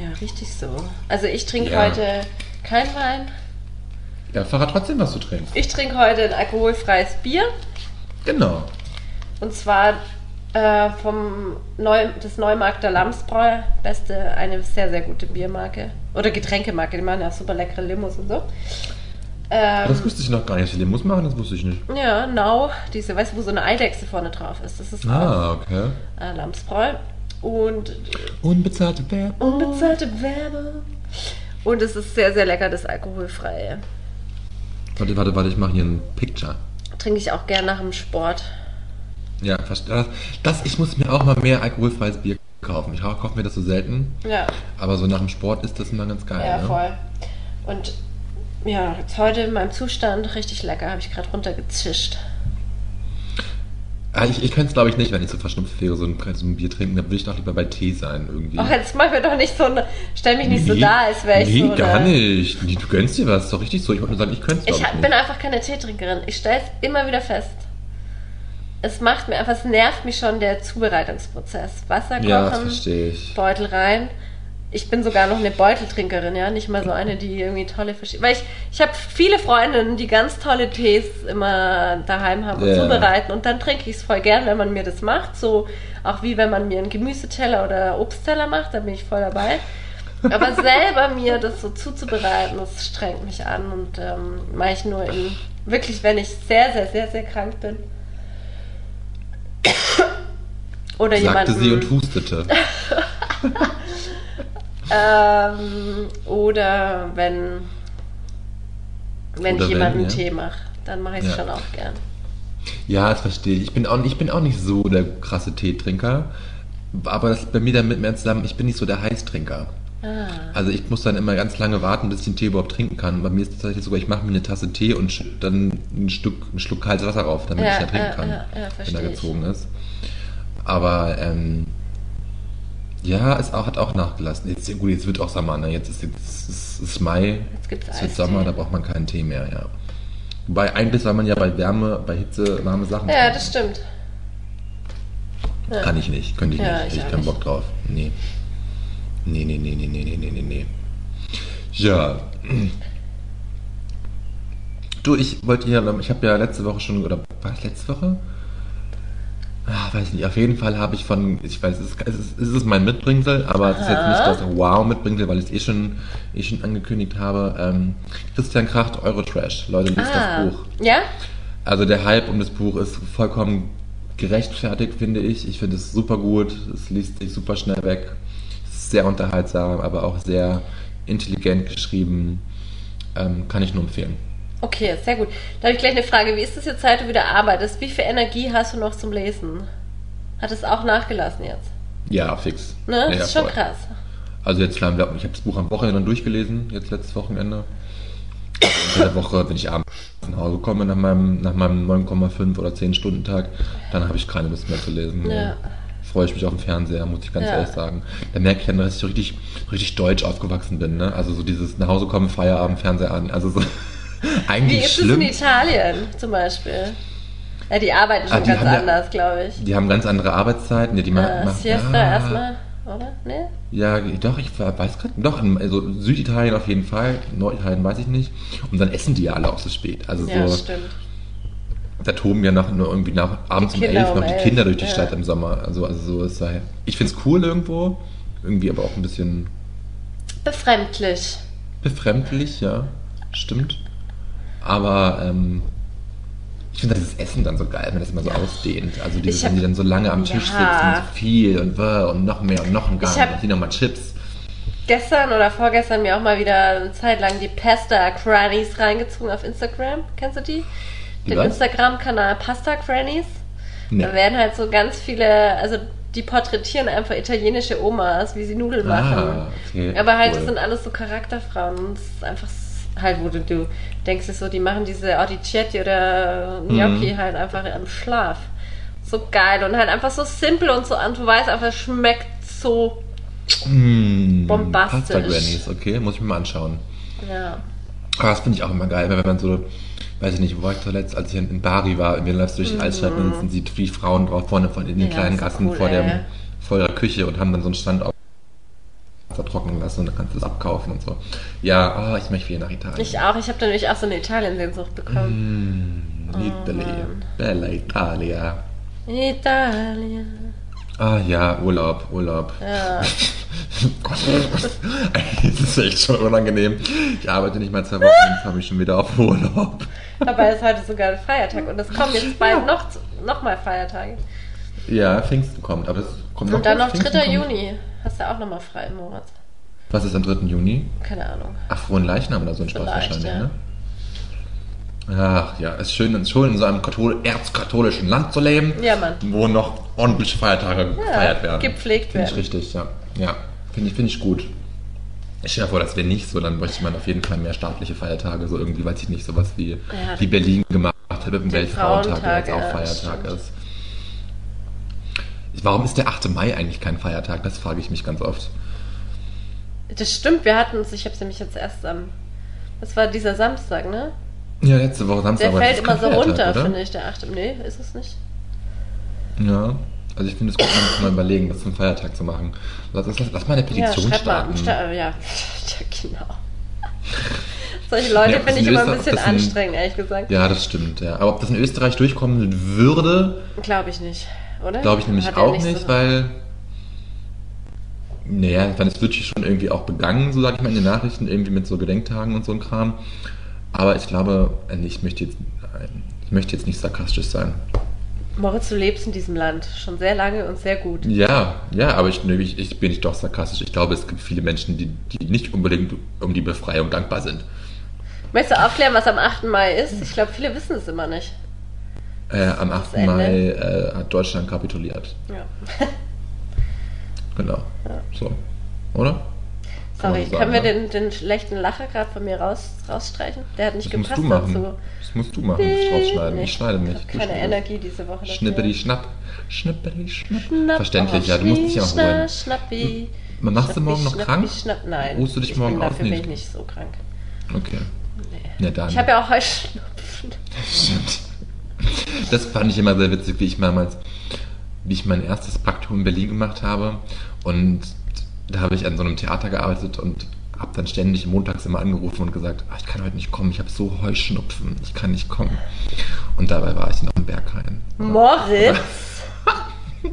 ja, richtig so. Also ich trinke Ja. heute kein Wein. Ja, verrat trotzdem, was du trinkst. Ich trinke heute ein alkoholfreies Bier. Genau. Und zwar äh, vom Neu des Neumarkter Lamsbräu. Beste, eine sehr, sehr gute Biermarke. Oder Getränkemarke. Die machen ja auch super leckere Limos und so. Ähm, Das wusste ich noch gar nicht. dass den muss machen, das wusste ich nicht. ja, Nau. Diese, weißt du, wo so eine Eidechse vorne drauf ist. Das ist auch Ah, okay. äh, Lamsbräu. Und Unbezahlte Werbung. unbezahlte Werbung. Und es ist sehr, sehr lecker, das alkoholfreie. Warte, warte, warte, ich mache hier ein Picture. Trinke ich auch gern nach dem Sport. Ja, verstehe. Das, das, ich muss mir auch mal mehr alkoholfreies Bier kaufen. Ich kaufe mir das so selten. Ja, Aber so nach dem Sport ist das immer ganz geil. ja, ne? voll. Und ja, jetzt heute in meinem Zustand richtig lecker, habe ich gerade runtergezischt. Ah, ich ich könnte es, glaube ich, nicht, wenn ich so verschnupft wäre, so ein, so ein Bier trinken. Da würde ich doch lieber bei Tee sein irgendwie. Ach, jetzt mach mir doch nicht so eine, stell mich nicht so Nee, da, als wäre ich nee, so gar eine, nicht. Nee, Du gönnst dir was, ist doch richtig so. Ich wollte nur sagen, ich könnte es, ich, hab- nicht. bin einfach keine Teetrinkerin. Ich stelle es immer wieder fest. Es macht mir einfach, es nervt mich schon der Zubereitungsprozess. Wasser ja, kochen, ich. Beutel rein. Ich bin sogar noch eine Beuteltrinkerin, ja, nicht mal so eine, die irgendwie tolle verschiedene. Weil ich, ich habe viele Freundinnen, die ganz tolle Tees immer daheim haben und Ja. zubereiten und dann trinke ich es voll gern, wenn man mir das macht. So auch wie wenn man mir einen Gemüseteller oder Obstteller macht, da bin ich voll dabei. Aber selber mir das so zuzubereiten, das strengt mich an und ähm, mache ich nur in wirklich, wenn ich sehr, sehr, sehr, sehr krank bin. Oder Sagte jemanden. sie und hustete. Ähm, oder wenn, wenn Oder ich jemanden ja. Tee mache, dann mache ich es Ja. schon auch gern. Ja, das verstehe ich. Ich bin auch, ich bin auch nicht so der krasse Teetrinker. Aber das ist bei mir damit mehr zusammen, ich bin nicht so der Heißtrinker. Ah. Also ich muss dann immer ganz lange warten, bis ich den Tee überhaupt trinken kann. Bei mir ist es tatsächlich sogar, ich mache mir eine Tasse Tee und dann ein Stück, ein Schluck kaltes Wasser rauf, damit Ja, ich ihn trinken kann, ja, ja, wenn er gezogen ist. Aber ähm, ja, es auch, hat auch nachgelassen. Jetzt, gut, jetzt wird auch Sommer, ne? Jetzt ist, jetzt ist, ist Mai, Jetzt gibt's es wird. Sommer, da braucht man keinen Tee mehr, ja. Wobei eigentlich soll man ja bei Wärme, bei Hitze warme Sachen Ja, trinken. das stimmt. Kann ich nicht, könnte ich nicht. ich auch keinen. Bock drauf. Nee. Nee, nee, nee, nee, nee, nee, nee, nee, nee. Ja. Du, ich wollte ja, ich habe ja letzte Woche schon, oder war es letzte Woche? Ah, weiß nicht, auf jeden Fall habe ich von, ich weiß, es ist, es ist, es ist mein Mitbringsel, aber es ist jetzt nicht das Wow-Mitbringsel, weil ich es eh schon, eh schon angekündigt habe. Ähm, Christian Kracht, Eurotrash. Leute, lest Ah. das Buch. Ja? Also der Hype um das Buch ist vollkommen gerechtfertigt, finde ich. Ich finde es super gut. Es liest sich super schnell weg. Es sehr unterhaltsam, aber auch sehr intelligent geschrieben. Ähm, kann ich nur empfehlen. Okay, sehr gut. Da habe ich gleich eine Frage. Wie ist das jetzt, seit du wieder arbeitest? Wie viel Energie hast du noch zum Lesen? Hat es auch nachgelassen jetzt? Ja, fix. Ne? Ja, Das ist schon voll. krass. Also jetzt, ich habe das Buch am Wochenende durchgelesen, jetzt letztes Wochenende. Also unter der Woche, wenn ich abends nach Hause komme nach meinem, nach meinem 9,5 oder 10 Stunden Tag, dann habe ich keine Lust mehr zu lesen. Ja. Freue ich mich auf den Fernseher, muss ich ganz Ja. ehrlich sagen. Da merke ich dann, dass ich so richtig, richtig deutsch aufgewachsen bin. Ne? Also so dieses nach Hause kommen, Feierabend, Fernseher an. Also so Wie eigentlich ist schlimm. es in Italien zum Beispiel? Ja, die arbeiten schon Ah, die ganz haben ja- anders, glaube ich. Die haben ganz andere Arbeitszeiten. Ja, die Äh, machen- Siesta ja, erstmal, oder? Ne? Ja, doch, ich weiß gerade, doch, also Süditalien auf jeden Fall, Norditalien weiß ich nicht. Und dann essen die ja alle auch so spät. Also Ja, so, stimmt. Da toben ja noch nur irgendwie nach abends um elf noch die elf, Kinder durch die ja. Stadt im Sommer. Also, also so ist daher. Ich find's cool irgendwo, irgendwie aber auch ein bisschen Befremdlich. befremdlich, ja, stimmt. Aber ähm, Ich finde dieses Essen dann so geil, wenn das immer so ausdehnt. Also dieses, hab- wenn die dann so lange am Tisch Ja. sitzen, so viel und, und noch mehr und noch ein Gang und hier nochmal Chips. Gestern oder vorgestern mir auch mal wieder eine Zeit lang die Pasta Crannies reingezogen auf Instagram. Kennst du die? Den? Instagram-Kanal Pasta Crannies. Nee. Da werden halt so ganz viele, also die porträtieren einfach italienische Omas, wie sie Nudeln machen. Ah, okay. Aber halt, cool. das sind alles so Charakterfrauen. Und es ist einfach halt, wo du, du denkst, so, die machen diese Ordicetti oder Gnocchi Mhm. halt einfach im Schlaf. So geil und halt einfach so simpel und so an. Du weißt einfach, es schmeckt so. Mm, Bombastisch. Pasta Grannies, okay, muss ich mir mal anschauen. Ja. Aber das finde ich auch immer geil, wenn man so, weiß ich nicht, wo war ich zuletzt, als ich in, Bari war, wir läufst durch die Altstadt und dann sind die Frauen drauf vorne von in den Mhm. Ja, kleinen Gassen cool, vor, der, vor ihrer Küche und haben dann so einen Stand auf trocknen lassen und dann kannst du das abkaufen und so. Ja, oh, ich möchte wieder nach Italien. Ich auch. Ich habe dann nämlich auch so eine Italien-Sehnsucht bekommen. Mm, Italy, Mann. Bella Italia. Italien. Ah ja, Urlaub, Urlaub. Ja. Das ist echt schon unangenehm. Ich arbeite nicht mal zwei Wochen und habe mich schon wieder auf Urlaub. Dabei ist heute sogar ein Feiertag und es kommen jetzt bald noch, zu- noch mal Feiertage. Ja, Pfingsten kommt, aber es kommt Und dann noch Pfingsten 3. kommt? Juni. Hast du auch noch mal frei, Moritz? Was ist am 3. Juni? Keine Ahnung. Ach, frohen Leichnam oder so ein Spaß wahrscheinlich, ja. ne? Ach ja, es ist schön, ist schön in so einem kathol erzkatholischen Land zu leben, Ja, Mann. wo noch ordentliche Feiertage gefeiert werden. gepflegt Finde ich werden. richtig, ja. Ja, finde ich, finde ich gut. Ich stelle mir vor, das wäre nicht so, dann bräuchte man auf jeden Fall mehr staatliche Feiertage, so irgendwie, weiß ich nicht, sowas wie, Ja, wie Berlin gemacht hat mit dem Weltfrauentag, der jetzt auch Feiertag stimmt. ist. Warum ist der 8. Mai eigentlich kein Feiertag? Das frage ich mich ganz oft. Das stimmt, wir hatten es, ich habe es nämlich jetzt erst am. Das war dieser Samstag, ne? Ja, letzte Woche Samstag. Der fällt immer so Feiertag, runter, oder? finde ich, der 8. Nee, ist es nicht? Ja, also ich finde, das könnte man mal überlegen, das zum Feiertag zu machen. Lass, lass, lass mal eine Ja, Petition mal. starten. Sta ja. ja, genau. Solche Leute Ja, finde ich immer ein bisschen in- anstrengend, ehrlich gesagt. ja, das stimmt, ja. Aber ob das in Österreich durchkommen würde, Glaube ich nicht, oder? glaube ich nämlich Hat auch nicht, so- weil. Naja, ich meine, es wird hier schon irgendwie auch begangen, so sage ich mal in den Nachrichten, irgendwie mit so Gedenktagen und so ein Kram. Aber ich glaube, äh, ich möchte jetzt, nein, ich möchte jetzt nicht sarkastisch sein. Moritz, du lebst in diesem Land schon sehr lange und sehr gut. Ja, ja, aber ich, ich, ich bin nicht doch sarkastisch. Ich glaube, es gibt viele Menschen, die, die nicht unbedingt um die Befreiung dankbar sind. Möchtest du aufklären, was am 8. Mai ist? Ich glaube, viele wissen es immer nicht. Äh, am 8. Ende. Mai äh, hat Deutschland kapituliert. Ja. Genau. So. Oder? Sorry, so können wir sagen, den, den schlechten Lacher gerade von mir raus, rausstreichen? Der hat nicht Das musst gepasst du machen. dazu. Das musst du machen, das rausschneiden. Nee, Ich schneide nicht. hab Du keine. Energie diese Woche. dafür. Schnipperi, schnapp. Schnipperi, schnapp. Schnapp Verständlich, auf ja, du musst dich ja Schnie, auch holen. schna- Schnappi. Man machst du morgen noch schnappi, krank? Schnapp, nein. Ruhst du dich ich morgen bin aus? Dafür bin Nicht? ich nicht so krank. Okay. Nee. Ja. Ich habe ja auch Heuschnupfen. Stimmt. Das fand ich immer sehr witzig, wie ich damals, wie ich mein erstes Praktikum in Berlin gemacht habe. Und da habe ich an so einem Theater gearbeitet und habe dann ständig montags immer angerufen und gesagt, ah, ich kann heute nicht kommen, ich habe so Heuschnupfen, ich kann nicht kommen. Und dabei war ich noch im Berghain. Moritz.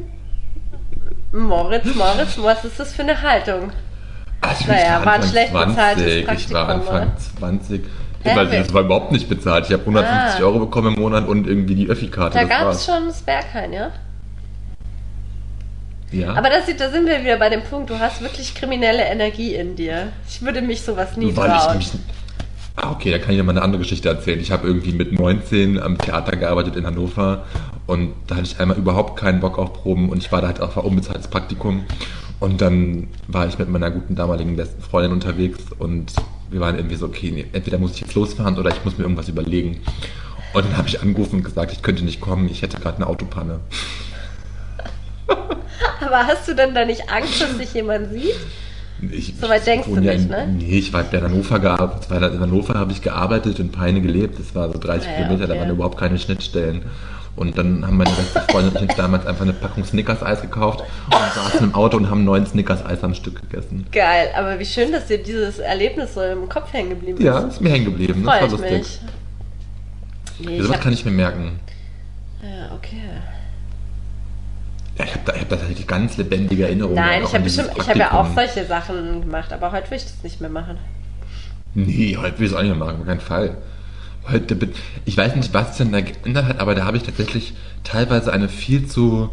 Moritz, Moritz, was ist das für eine Haltung? Also Naja, ich war ein Anfang schlecht bezahltes Ich war Anfang oder? 20. Hä, weil das war überhaupt nicht bezahlt. Ich habe 150 Ah. Euro bekommen im Monat und irgendwie die Öffi-Karte. Da gab es schon das Berghain, ja? Ja. Aber das, da sind wir wieder bei dem Punkt, du hast wirklich kriminelle Energie in dir. Ich würde mich sowas nie Weil ich trauen. nämlich. Ah, okay, da kann ich dir mal eine andere Geschichte erzählen. Ich habe irgendwie mit 19 am Theater gearbeitet in Hannover und da hatte ich einmal überhaupt keinen Bock auf Proben und ich war da halt auch war unbezahltes Praktikum. Und dann war ich mit meiner guten damaligen besten Freundin unterwegs und wir waren irgendwie so, okay, nee, entweder muss ich jetzt losfahren oder ich muss mir irgendwas überlegen. Und dann habe ich angerufen und gesagt, ich könnte nicht kommen, ich hätte gerade eine Autopanne. Aber hast du denn da nicht Angst, dass dich jemand sieht? Ich, So weit denkst du ja nicht, in, ne? Nee, ich war in Hannover gearbeitet. da- In Hannover habe ich gearbeitet, in Peine gelebt. Das war so 30 Ah ja, Kilometer, da okay. waren überhaupt keine Schnittstellen. Und dann haben meine beste Freundin und ich uns damals einfach eine Packung Snickers-Eis gekauft und saßen im Auto und haben neun Snickers-Eis am Stück gegessen. Geil, aber wie schön, dass dir dieses Erlebnis so im Kopf hängen geblieben ist. Ja, ist mir hängen geblieben. Das war lustig. mich. Nee, ich sowas hab, kann ich mir merken. ja, okay. Ich habe da, ich hab da tatsächlich ganz lebendige Erinnerungen. Nein, ich habe habe ja auch solche Sachen gemacht, aber heute will ich das nicht mehr machen. Nee, heute will ich es auch nicht mehr machen, auf keinen Fall. Heute bin, ich weiß nicht, was denn da geändert hat, aber da habe ich tatsächlich teilweise eine viel zu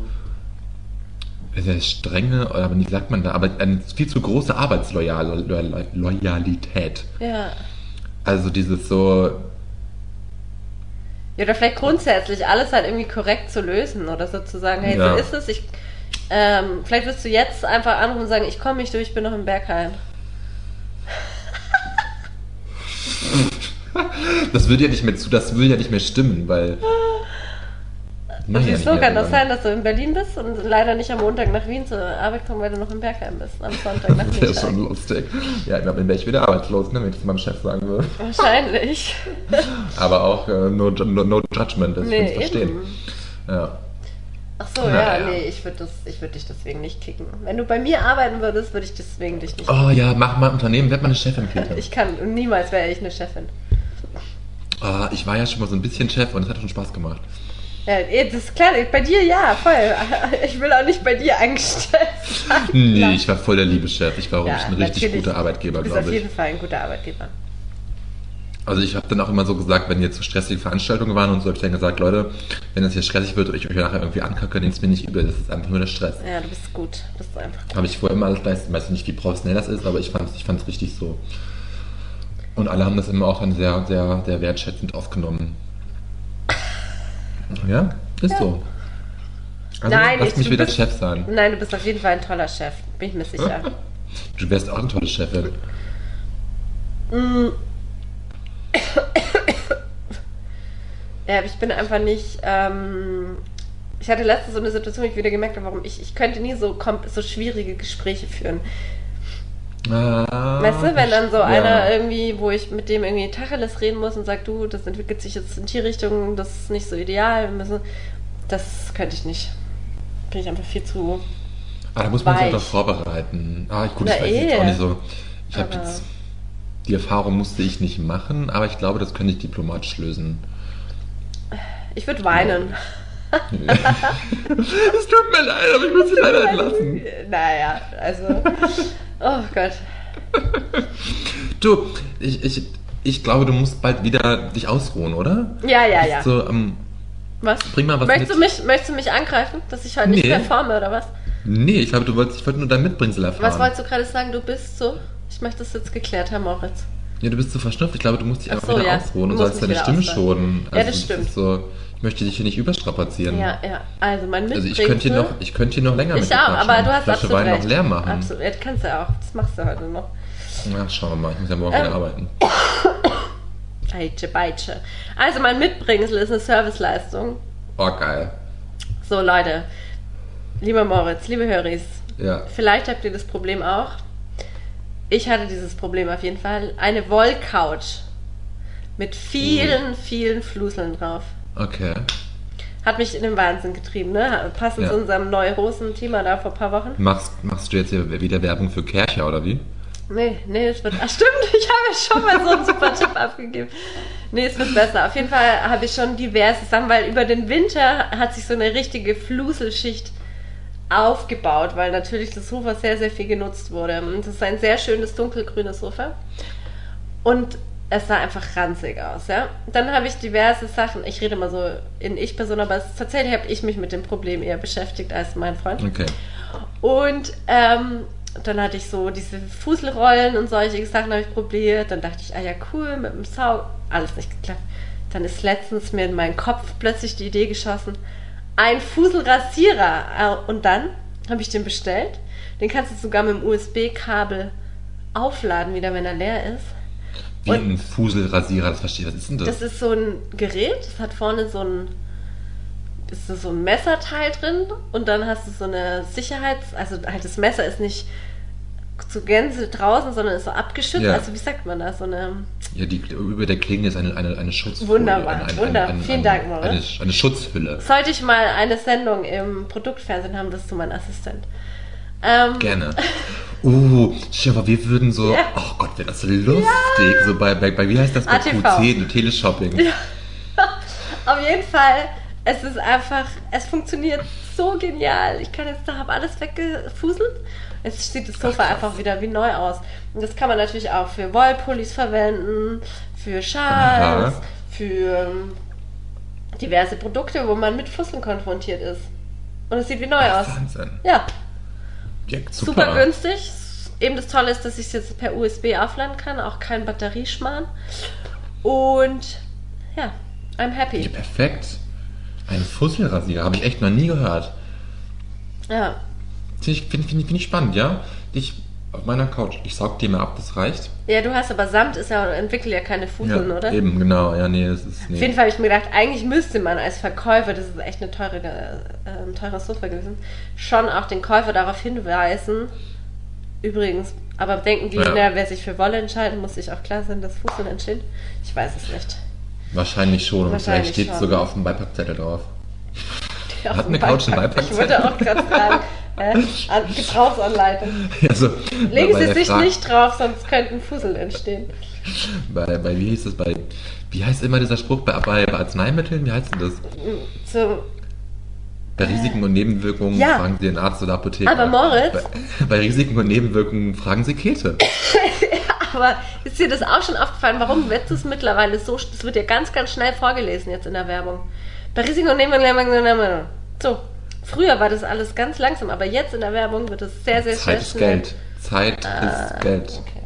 sehr strenge, oder wie sagt man da, aber eine viel zu große Arbeitsloyalität. Ja. Also dieses so, Ja, oder vielleicht grundsätzlich alles halt irgendwie korrekt zu lösen oder so zu sagen, hey, Ja. so ist es. Ich, ähm, vielleicht wirst du jetzt einfach anrufen und sagen, ich komme nicht durch, ich bin noch im Bergheim. das würde ja nicht mehr zu, das würde ja nicht mehr stimmen, weil. Wieso nicht kann das so sein, dass du in Berlin bist und leider nicht am Montag nach Wien zur Arbeit kommen, weil du noch im Bergheim bist, am Sonntag nach Das wäre schon Wien. lustig. Ja, ich glaube, dann wäre ich wieder arbeitslos, ne, wenn ich das meinem Chef sagen würde. Wahrscheinlich. Aber auch äh, no, no, no judgment, das Nee, nee, verstehen. Ja. Ach so, Na ja, nee, ich würde würd dich deswegen nicht kicken. Wenn du bei mir arbeiten würdest, würde ich deswegen dich nicht Oh ja, mach mal ein Unternehmen, werd mal eine Chefin, Peter. Ich kann, und niemals wäre ich eine Chefin. Oh, ich war ja schon mal so ein bisschen Chef und es hat schon Spaß gemacht. Ja, eh, das ist klar, bei dir ja, voll. Ich will auch nicht bei dir angestellt sein. Nee, ich war voll der liebe Chef. Ich war auch Ja, ein richtig guter Arbeitgeber, bist auf glaube ich. jeden Fall ein guter Arbeitgeber. Also ich habe dann auch immer so gesagt, wenn jetzt so stressige Veranstaltungen waren und so, habe ich dann gesagt, Leute, wenn das hier stressig wird und ich euch nachher irgendwie ankacke, nehmt es mir nicht übel. Das ist einfach nur der Stress. Ja, du bist gut. Bist du einfach gut. Habe ich vorher immer alles leistet. Ich weiß nicht, wie professionell das ist, aber ich fand es ich fand's richtig so. Und alle haben das immer auch dann sehr, sehr, sehr wertschätzend aufgenommen. Ja, ist Ja. so. Also Nein, lass ich- mich wieder bist- Chef sein. Nein, du bist auf jeden Fall ein toller Chef. Bin ich mir sicher. Du wärst auch eine tolle Chefin. Mm. Ja, ich bin einfach nicht. Ähm, ich hatte letztens so eine Situation, wo ich wieder gemerkt habe, warum ich. Ich könnte nie so, so schwierige Gespräche führen. Ah, Weißt du, wenn dann so ja. einer irgendwie, wo ich mit dem irgendwie Tacheles reden muss und sagt, du, das entwickelt sich jetzt in die Richtung, das ist nicht so ideal, wir müssen, das könnte ich nicht. Bin ich einfach viel zu. Ah, da muss man sich weich. auch darauf vorbereiten. Ah, gut, ich weiß jetzt eh. auch nicht so. Ich habe jetzt. Die Erfahrung musste ich nicht machen, aber ich glaube, das könnte ich diplomatisch lösen. Ich würde weinen. es tut mir leid, aber ich muss sie leider entlassen. Naja, also. Oh Gott. Du, ich, ich, ich glaube, du musst bald wieder dich ausruhen, oder? Ja, ja, ja. So, ähm, Was? bring mal was möchtest, mit. du mich, möchtest du mich angreifen, dass ich heute nicht Nee. performe oder was? Nee, ich glaube, du wolltest, ich wollte nur dein Mitbringsel erfahren. Was wolltest du gerade sagen? Du bist so. Ich möchte das jetzt geklärt haben, Moritz. Ja, du bist so verschnupft. Ich glaube, du musst dich Ach einfach so, wieder ja. ausruhen und sollst deine Stimme schonen. Ja, das stimmt. Ist so, ich möchte dich hier nicht überstrapazieren. Ja, ja. Also mein Also Mitbringsel. ich könnte hier noch, ich könnte hier noch länger mit Ich auch, aber du hast Flasche absolut Wein recht. noch leer machen. Absolut. Das kannst du ja auch. Das machst du heute noch. Ja, schauen wir mal. Ich muss ja morgen Ähm. wieder arbeiten. Eitsche, Beitsche. Also mein Mitbringsel ist eine Serviceleistung. Oh, geil. So, Leute. Lieber Moritz, liebe Höris, Ja. vielleicht habt ihr das Problem auch. Ich hatte dieses Problem auf jeden Fall. Eine Wollcouch mit vielen, vielen Fluseln drauf. Okay. Hat mich in den Wahnsinn getrieben, ne? Passend Ja. zu unserem Neurosen-Thema da vor ein paar Wochen. Machst, machst du jetzt hier wieder Werbung für Kercher, oder wie? Nee, nee, es wird. Ach, stimmt, ich habe ja schon mal so einen super Tipp abgegeben. Nee, es wird besser. Auf jeden Fall habe ich schon diverse Sachen, weil über den Winter hat sich so eine richtige Fluselschicht aufgebaut, weil natürlich das Sofa sehr, sehr viel genutzt wurde. Und es ist ein sehr schönes dunkelgrünes Sofa. Und es sah einfach ranzig aus, ja. Dann habe ich diverse Sachen, ich rede mal so in Ich-Person, aber es, tatsächlich habe ich mich mit dem Problem eher beschäftigt als mein Freund. Okay. Und ähm, dann hatte ich so diese Fuselrollen und solche Sachen habe ich probiert. Dann dachte ich, ah ja, cool, mit dem Saug. Alles nicht geklappt. Dann ist letztens mir in meinen Kopf plötzlich die Idee geschossen, ein Fuselrasierer. Und dann habe ich den bestellt. Den kannst du sogar mit dem USB-Kabel aufladen, wieder wenn er leer ist. Wie Und- ein Fuselrasierer, das verstehe ich. Was ist denn das? Das ist so ein Gerät, das hat vorne so ein, ist so ein Messerteil drin und dann hast du so eine Sicherheits-, also halt das Messer ist nicht zu Gänse draußen, sondern ist so abgeschützt. Ja. Also wie sagt man das? So eine, ja, die, über der Klinge ist eine, eine, eine Schutzfolie. Wunderbar, Eine, eine, wunderbar. eine, Vielen Dank, Moritz. Eine, Schutzhülle. sollte ich mal eine Sendung im Produktfernsehen haben, das ist du mein Assistent. Ähm, Gerne. Uh, schau mal, wir würden so, Ja. oh Gott, wäre das lustig. So bei, bei, bei, wie heißt das bei ATV. QC, Teleshopping. Auf jeden Fall, es ist einfach, es funktioniert so genial. Ich kann jetzt, da habe alles weggefuselt. Jetzt sieht das Sofa Ach, einfach wieder wie neu aus. Und das kann man natürlich auch für Wollpullis verwenden, für Schals, Aha. für ähm, diverse Produkte, wo man mit Fusseln konfrontiert ist. Und es sieht wie neu aus. Wahnsinn. Ja, Ja, super, super. günstig. Eben das Tolle ist, dass ich es jetzt per USB aufladen kann, auch kein Batterieschmarrn. Und ja, I'm Ja, happy. perfekt. Ein Fusselrasierer habe ich echt noch nie gehört. Ja, Finde ich, find, find, find ich spannend, ja? Ich auf meiner Couch. Ich saug die mal ab, das reicht. ja du hast aber Samt, ist ja, entwickelt ja keine Fusseln, ja, oder? Eben, genau. Ja, nee, das ist. Nee. Auf jeden Fall habe ich mir gedacht, eigentlich müsste man als Verkäufer, das ist echt eine teure, äh, ein teures Sofa gewesen, schon auch den Käufer darauf hinweisen. Übrigens, aber denken die, Ja. na, wer sich für Wolle entscheidet, muss sich auch klar sein, dass Fusseln entstehen. Ich weiß es nicht. Wahrscheinlich schon. Und Wahrscheinlich vielleicht steht es sogar auf dem Beipackzettel drauf. Auf Hat eine Couch einen Beipack- Ich Beipackzettel? würde auch gerade sagen, äh, an Gebrauchsanleitung. Also, Legen Sie sich Frage- nicht drauf, sonst könnten Fusseln entstehen. Bei, bei, wie hieß das? Bei, wie heißt immer dieser Spruch bei, bei, bei Arzneimitteln? Wie heißt denn das? So, Bei Risiken und Nebenwirkungen Ja. fragen Sie den Arzt oder Apotheker. Aber Moritz- Bei, bei Risiken und Nebenwirkungen fragen Sie Käthe. aber ist dir das auch schon aufgefallen? Warum wird es mittlerweile so? Das wird ja ganz, ganz schnell vorgelesen jetzt in der Werbung. Bei Risiken und Nebenwirkungen. So, früher war das alles ganz langsam, aber jetzt in der Werbung wird es sehr, sehr Zeit ist schnell. Geld. Zeit Ah, ist Geld. Okay.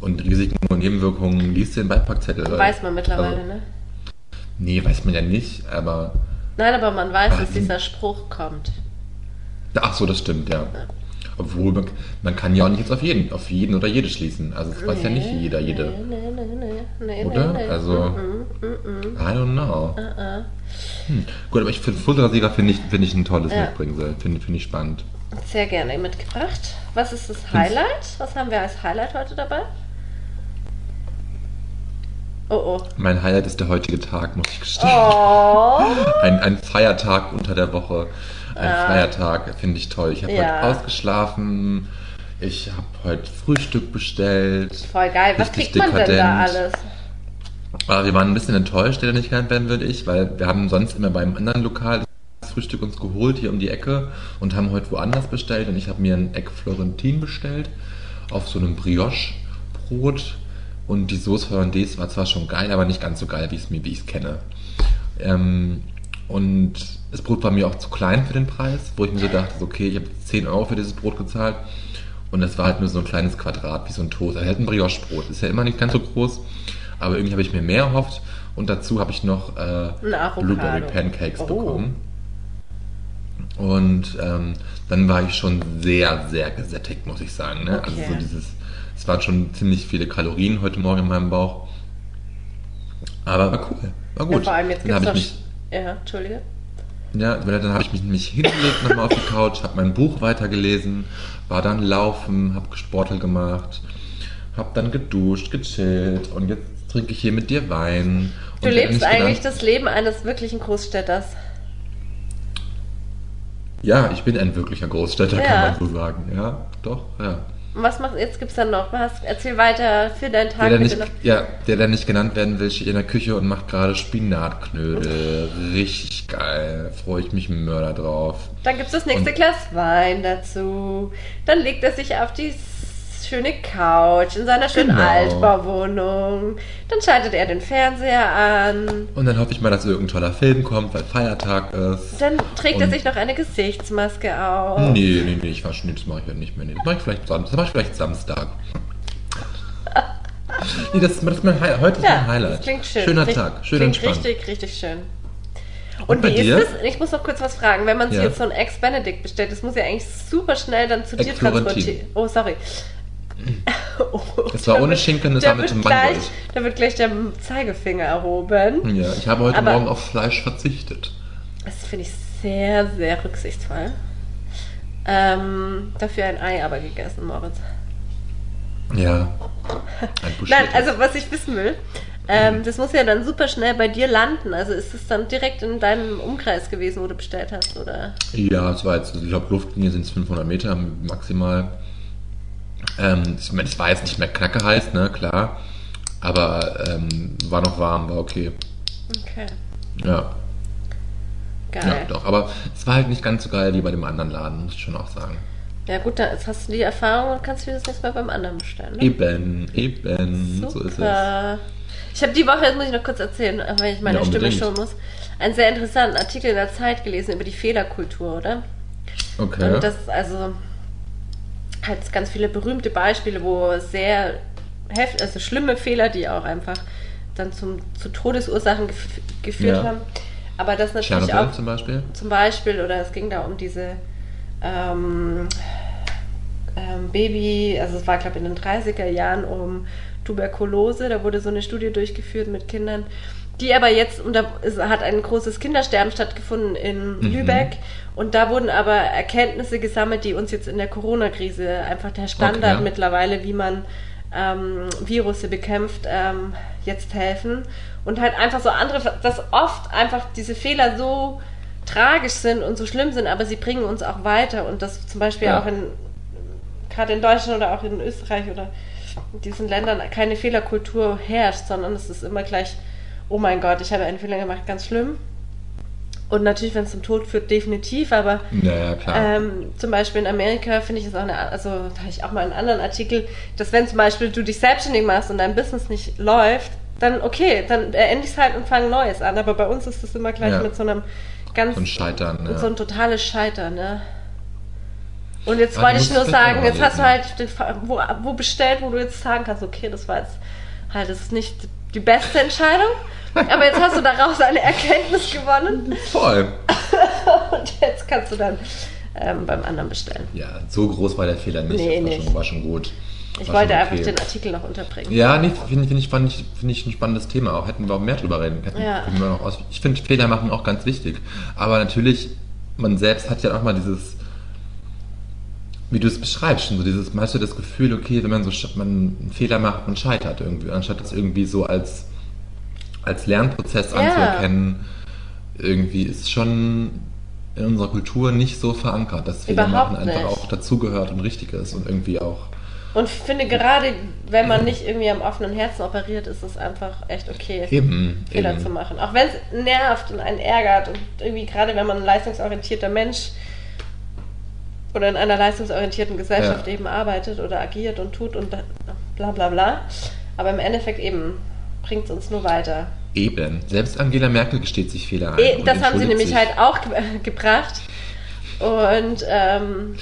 Und Risiken und Nebenwirkungen liest den Beipackzettel. Weiß man mittlerweile, also, ne? Nee, weiß man ja nicht, aber. Nein, aber man weiß, Ah, dass die- dieser Spruch kommt. Ach so, das stimmt, ja. Obwohl, man, man kann ja auch nicht jetzt auf jeden, auf jeden oder jede schließen. Also, es weiß ja nicht jeder, jede. Nee, nee, nee, nee, Oder? Also- Mm, mm, mm, I don't know. mm. Hm. Gut, aber ich finde Futterrasierer finde ich, finde ich ein tolles Ja. Mitbringsel. Finde finde ich spannend. Sehr gerne mitgebracht. Was ist das Highlight? Was haben wir als Highlight heute dabei? Oh oh. Mein Highlight ist der heutige Tag, muss ich gestehen. Oh. Ein, ein Feiertag unter der Woche. Ein Ah. Feiertag finde ich toll. Ich habe Ja. heute ausgeschlafen. Ich habe heute Frühstück bestellt. Voll geil. Was kriegt man denn da alles? Aber wir waren ein bisschen enttäuscht, der nicht genannt werden würde ich, weil wir haben sonst immer beim anderen Lokal das Frühstück uns geholt, hier um die Ecke, und haben heute woanders bestellt. Und ich habe mir ein Egg Florentin bestellt, auf so einem Brioche-Brot. Und die Sauce Hollandaise war zwar schon geil, aber nicht ganz so geil, wie ich es mir, wie ich es kenne. Ähm, und das Brot war mir auch zu klein für den Preis, wo ich mir so dachte, okay, ich habe 10 Euro für dieses Brot gezahlt. Und das war halt nur so ein kleines Quadrat, wie so ein Toast. Also halt ein Brioche-Brot. Ist ja immer nicht ganz so groß. Aber irgendwie habe ich mir mehr erhofft. Und dazu habe ich noch äh. Blueberry Pancakes Oh. bekommen. Und ähm, dann war ich schon sehr, sehr gesättigt, muss ich sagen. Ne? Also Okay. so dieses, es waren schon ziemlich viele Kalorien heute Morgen in meinem Bauch. Aber war cool. War gut. Ja, vor allem jetzt dann gibt's mich, Ja, Entschuldige. ja, dann habe ich mich nämlich hingelegt nochmal auf die Couch, habe mein Buch weitergelesen, war dann laufen, habe Sportel gemacht, habe dann geduscht, gechillt und jetzt trinke ich hier mit dir Wein. Du lebst eigentlich gedacht- das Leben eines wirklichen Großstädters. Ja, ich bin ein wirklicher Großstädter, Ja. kann man so sagen. Ja, doch, ja. Und was macht jetzt gibt's dann noch? Was? Erzähl weiter für deinen Tag Der, der nicht, noch. ja, der, der nicht genannt werden will, steht in der Küche und macht gerade Spinatknödel. Richtig geil. Freue ich mich Mörder drauf. Dann gibt's das nächste Und- Glas Wein dazu. Dann legt er sich auf die schöne Couch in seiner schönen Genau. Altbauwohnung. Dann schaltet er den Fernseher an. Und dann hoffe ich mal, dass irgendein toller Film kommt, weil Feiertag ist. Dann trägt er Und- sich noch eine Gesichtsmaske auf. Nee, nee, nee, ich war schon, das mache ich heute nicht mehr. Nee, das mache ich vielleicht, Sam- das mache ich vielleicht Samstag. Nee, das, das ist mein Highlight. Heute ist mein Highlight. das klingt schön. Schöner Richt- Tag, schön klingt entspannt. richtig, richtig schön. Und Und, bei wie dir? ist das? Ich muss noch kurz was fragen. Wenn man sich Ja. jetzt so ein Ex-Benedict bestellt, das muss ja eigentlich super schnell dann zu dir transportieren. Oh, sorry. Oh, Das war ohne Schinken, das da war mit dem gleich, Mangold. Da wird gleich der Zeigefinger erhoben. Ja, ich habe heute Aber- Morgen auf Fleisch verzichtet. Das finde ich sehr, sehr rücksichtsvoll. Ähm, dafür ein Ei aber gegessen, Moritz. Ja. Ein Nein, also was ich wissen will, ähm, das muss ja dann super schnell bei dir landen. Also ist es dann direkt in deinem Umkreis gewesen, wo du bestellt hast, oder? Ja, es war jetzt, ich glaube, Luftlinie sind es 500 Meter maximal. Ähm, ich meine, es war jetzt nicht mehr knacke heiß, ne, klar. Aber ähm, war noch warm, war okay. Okay, Ja, ja, geil. doch. Aber es war halt nicht ganz so geil wie bei dem anderen Laden, muss ich schon auch sagen. Ja, gut, jetzt hast du die Erfahrung und kannst wieder das nächste Mal beim anderen bestellen. Ne? Eben, eben, so ist es. Super. Ich habe die Woche, jetzt muss ich noch kurz erzählen, weil ich meine Ja, Stimme schon muss, einen sehr interessanten Artikel in der Zeit gelesen über die Fehlerkultur, oder? Okay. Und das ist also halt ganz viele berühmte Beispiele, wo sehr heft, also schlimme Fehler, die auch einfach dann zum, zu Todesursachen gef geführt Ja. haben. Aber das natürlich Tschernobyl auch zum Beispiel. zum Beispiel, oder es ging da um diese ähm, ähm, Baby, also es war glaube ich in den 30er Jahren um Tuberkulose, da wurde so eine Studie durchgeführt mit Kindern, die aber jetzt, und da ist, hat ein großes Kindersterben stattgefunden in Mhm. Lübeck und da wurden aber Erkenntnisse gesammelt, die uns jetzt in der Corona-Krise einfach der Standard Okay. mittlerweile, wie man ähm, Virusse bekämpft, ähm, jetzt helfen. Und halt einfach so andere, dass oft einfach diese Fehler so tragisch sind und so schlimm sind, aber sie bringen uns auch weiter. Und das zum Beispiel Ja. auch in, gerade in Deutschland oder auch in Österreich oder in diesen Ländern keine Fehlerkultur herrscht, sondern es ist immer gleich, oh mein Gott, ich habe einen Fehler gemacht, ganz schlimm. Und natürlich, wenn es zum Tod führt, definitiv, aber Ja, ja, klar. ähm, zum Beispiel in Amerika finde ich es auch eine, also da habe ich auch mal einen anderen Artikel, dass wenn zum Beispiel du dich selbstständig machst und dein Business nicht läuft, dann okay, dann beende ich es halt und fange Neues an. Aber bei uns ist das immer gleich Ja. mit so einem ganz, so ein Scheitern. Ja. so ein totales Scheitern, ne? Und jetzt wollte ich nur sagen, jetzt hast du halt den, wo, wo bestellt, wo du jetzt sagen kannst, okay, das war jetzt halt, das ist nicht die beste Entscheidung, aber jetzt hast du daraus eine Erkenntnis gewonnen Voll. und jetzt kannst du dann ähm, beim anderen bestellen. Ja, so groß war der Fehler nicht. Nee, das war, nicht. Schon, war schon gut. Ich War wollte schon einfach okay. den Artikel noch unterbringen. Ja, nee, finde find ich, fand ich, find ich ein spannendes Thema. Auch hätten wir auch mehr drüber reden können. Ja. Ich finde Fehler machen auch ganz wichtig. Aber natürlich, man selbst hat ja auch mal dieses, wie du es beschreibst, schon so dieses, man hat so das Gefühl, okay, wenn man so man einen Fehler macht, man scheitert irgendwie, anstatt das irgendwie so als, als Lernprozess Ja. anzuerkennen. Irgendwie ist schon in unserer Kultur nicht so verankert, dass Fehler machen einfach auch dazugehört und richtig ist und irgendwie auch Und ich finde gerade, wenn man nicht irgendwie am offenen Herzen operiert, ist es einfach echt okay, eben, Fehler eben. zu machen. Auch wenn es nervt und einen ärgert und irgendwie gerade wenn man ein leistungsorientierter Mensch oder in einer leistungsorientierten Gesellschaft Ja. eben arbeitet oder agiert und tut und bla bla bla. Aber im Endeffekt eben bringt es uns nur weiter. Eben. Selbst Angela Merkel gesteht sich Fehler ein. Eh, das haben sie nämlich sich. halt auch ge gebracht. Und ähm,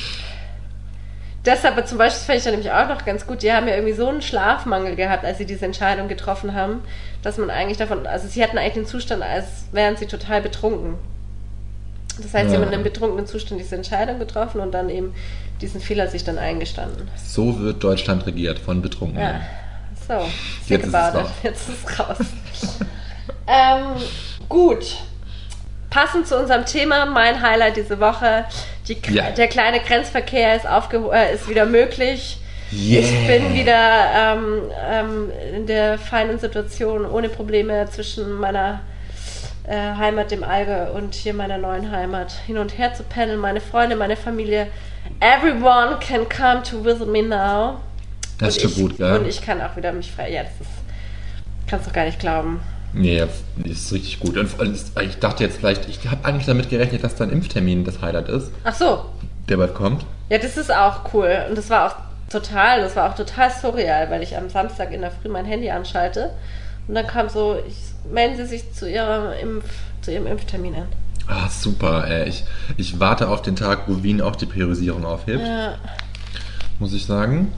deshalb zum Beispiel das fand ich ja nämlich auch noch ganz gut. Die haben ja irgendwie so einen Schlafmangel gehabt, als sie diese Entscheidung getroffen haben, dass man eigentlich davon, also sie hatten eigentlich den Zustand, als wären sie total betrunken. Das heißt, sie Ja. haben in einem betrunkenen Zustand diese Entscheidung getroffen und dann eben diesen Fehler sich dann eingestanden. So wird Deutschland regiert von Betrunkenen. Ja. So, Jetzt ist es raus. Jetzt ist es raus. ähm, gut. Passend zu unserem Thema, mein Highlight diese Woche. Die, Ja. Der kleine Grenzverkehr ist, äh, ist wieder möglich. Yeah. Ich bin wieder ähm, ähm, in der feinen Situation, ohne Probleme zwischen meiner äh, Heimat, dem Allgäu, und hier meiner neuen Heimat hin und her zu pendeln. Meine Freunde, meine Familie. Everyone can come to visit me now. Das und stimmt ich, gut, gell? Und ich kann auch wieder mich frei. Ja, das ist. Kannst du gar nicht glauben. Nee, ja, das ist richtig gut. Und ist- ich dachte jetzt vielleicht, ich habe eigentlich damit gerechnet, dass dein Impftermin das Highlight ist, Ach so. der bald kommt. Ja, das ist auch cool. Und das war auch total, das war auch total surreal, weil ich am Samstag in der Früh mein Handy anschalte und dann kam so, ich, melden Sie sich zu Ihrem, Impf, zu Ihrem Impftermin an. Ah, super. Ey. Ich, ich warte auf den Tag, wo Wien auch die Priorisierung aufhebt, Ja. muss ich sagen.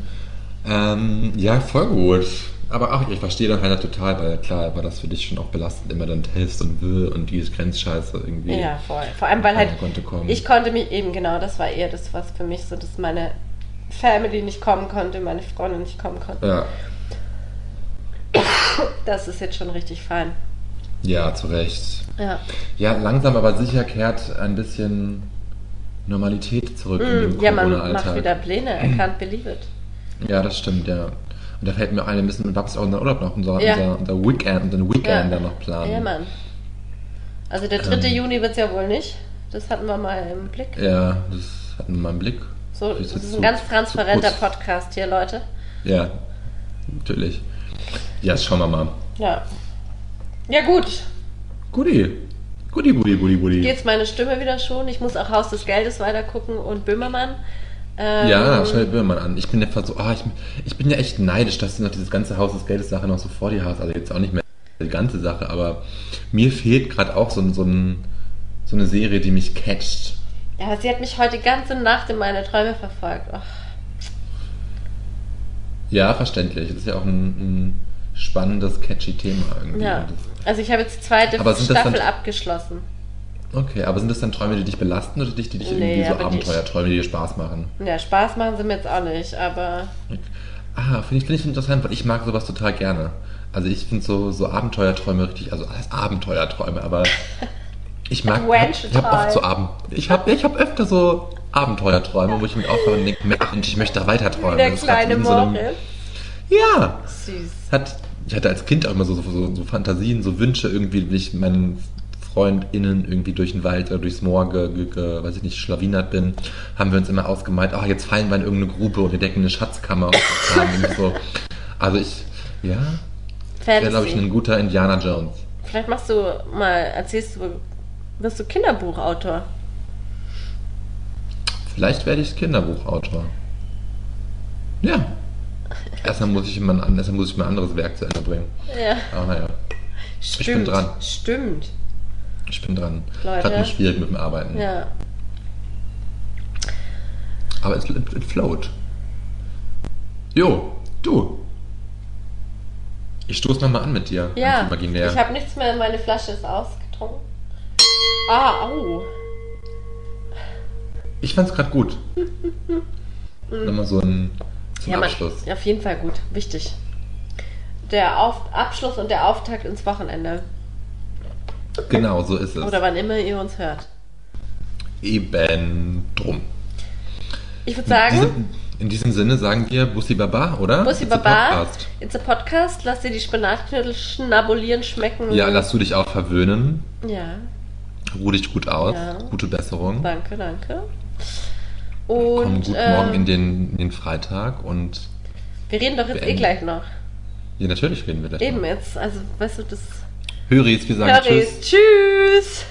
Ähm, ja, voll gut. Aber auch, ich verstehe dann halt total, weil klar war das für dich schon auch belastend, immer dann Test und Will und die Grenzscheiße irgendwie. Ja, voll. Vor allem, weil halt konnte kommen. ich konnte mich eben genau, das war eher das, was für mich so, dass meine Family nicht kommen konnte, meine Freunde nicht kommen konnten. Ja, Das ist jetzt schon richtig fein. ja, zu Recht. Ja. Ja, langsam aber sicher kehrt ein bisschen Normalität zurück in den Mm, ja, man macht wieder Pläne. I can't believe it. Ja, das stimmt, ja. Und da fällt mir ein, wir müssen mit Babs auch unseren Urlaub noch, unser, Ja. unser, unser Weekend, unseren Weekend Ja. noch planen. Ja, Mann. Also der 3. Ähm. Juni wird es ja wohl nicht. Das hatten wir mal im Blick. Ja, das hatten wir mal im Blick. So, Das ist zu- ein ganz zu transparenter kurz. Podcast hier, Leute. Ja, natürlich. Ja, schauen wir mal. Ja. Ja, gut. Guti. Guti, Guti, Guti, Guti. Geht's meine Stimme wieder schon? Ich muss auch Haus des Geldes weiter gucken und Böhmermann. Ähm, Ja, schau dir Böhmermann an. Ich bin ja so, ah, ich, ich bin ja echt neidisch, dass du noch dieses ganze Haus des Geldes Sache noch so vor dir hast. Also jetzt auch nicht mehr. die ganze Sache, aber mir fehlt gerade auch so, so, ein, so eine Serie, die mich catcht. Ja, sie hat mich heute die ganze Nacht in meine Träume verfolgt. Ach, Ja, verständlich. Das ist ja auch ein, ein spannendes, catchy Thema irgendwie. ja. Also ich habe jetzt die zweite Staffel dann- abgeschlossen. okay, aber sind das dann Träume, die dich belasten oder die, die dich Nee, irgendwie so Abenteuerträume, die dir Spaß machen? Ja, Spaß machen sie mir jetzt auch nicht, aber Ah, finde ich, find ich interessant, weil ich mag sowas total gerne. Also ich finde so, so Abenteuerträume richtig, also alles Abenteuerträume, aber ich mag, Adventure ich habe oft so Abend, ich habe ich hab öfter so Abenteuerträume, wo ich mich aufhöre und denke, Mensch, ich möchte da weiter träumen. der kleine in so Moritz. Ja, Süß. hat, ich hatte als Kind auch immer so, so, so, Fantasien, so Wünsche irgendwie, wenn ich meinen FreundInnen irgendwie durch den Wald oder durchs Moor, ge, ge, ge, weiß ich nicht, schlawinert bin, haben wir uns immer ausgemalt, ach, jetzt fallen wir in irgendeine Grube und wir decken eine Schatzkammer. Und so. Also ich, ja, wäre, glaube ich, ein guter Indiana Jones. Vielleicht machst du mal, erzählst du, wirst du Kinderbuchautor. Vielleicht werde ich Kinderbuchautor. Ja. Erstmal muss ich mal ein, erstmal muss ich mal ein anderes Werk zu Ende bringen. Ja, Aber naja, stimmt. bin dran. Stimmt. ich bin dran. Leute. Gerade nur schwierig mit dem Arbeiten. Ja. Aber es, float. Jo, du. Ich stoße nochmal an mit dir. Ja. Imaginär. Ich habe nichts mehr, meine Flasche ist ausgetrunken. Ah, au. Ich fand's gerade gut. Nochmal so ein zum Ja, man, Abschluss. auf jeden Fall gut. Wichtig. Der Auf Abschluss und der Auftakt ins Wochenende. Genau, so ist es. Oder wann immer ihr uns hört. Eben drum. Ich würde sagen, diesem, in diesem Sinne sagen wir Bussi Baba, oder? Bussi It's a Baba, Podcast. it's a Podcast. Lass dir die Spinatknödel schnabulieren, schmecken. Ja, lass du dich auch verwöhnen. Ja, Ruh dich gut aus. Ja. Gute Besserung. danke, danke. Und Komm gut ähm, morgen in den, in den Freitag und wir reden doch jetzt eh gleich noch. ja, natürlich reden wir gleich. Eben noch. jetzt, also weißt du, das Höris, wir sagen Höris. Tschüss. Tschüss.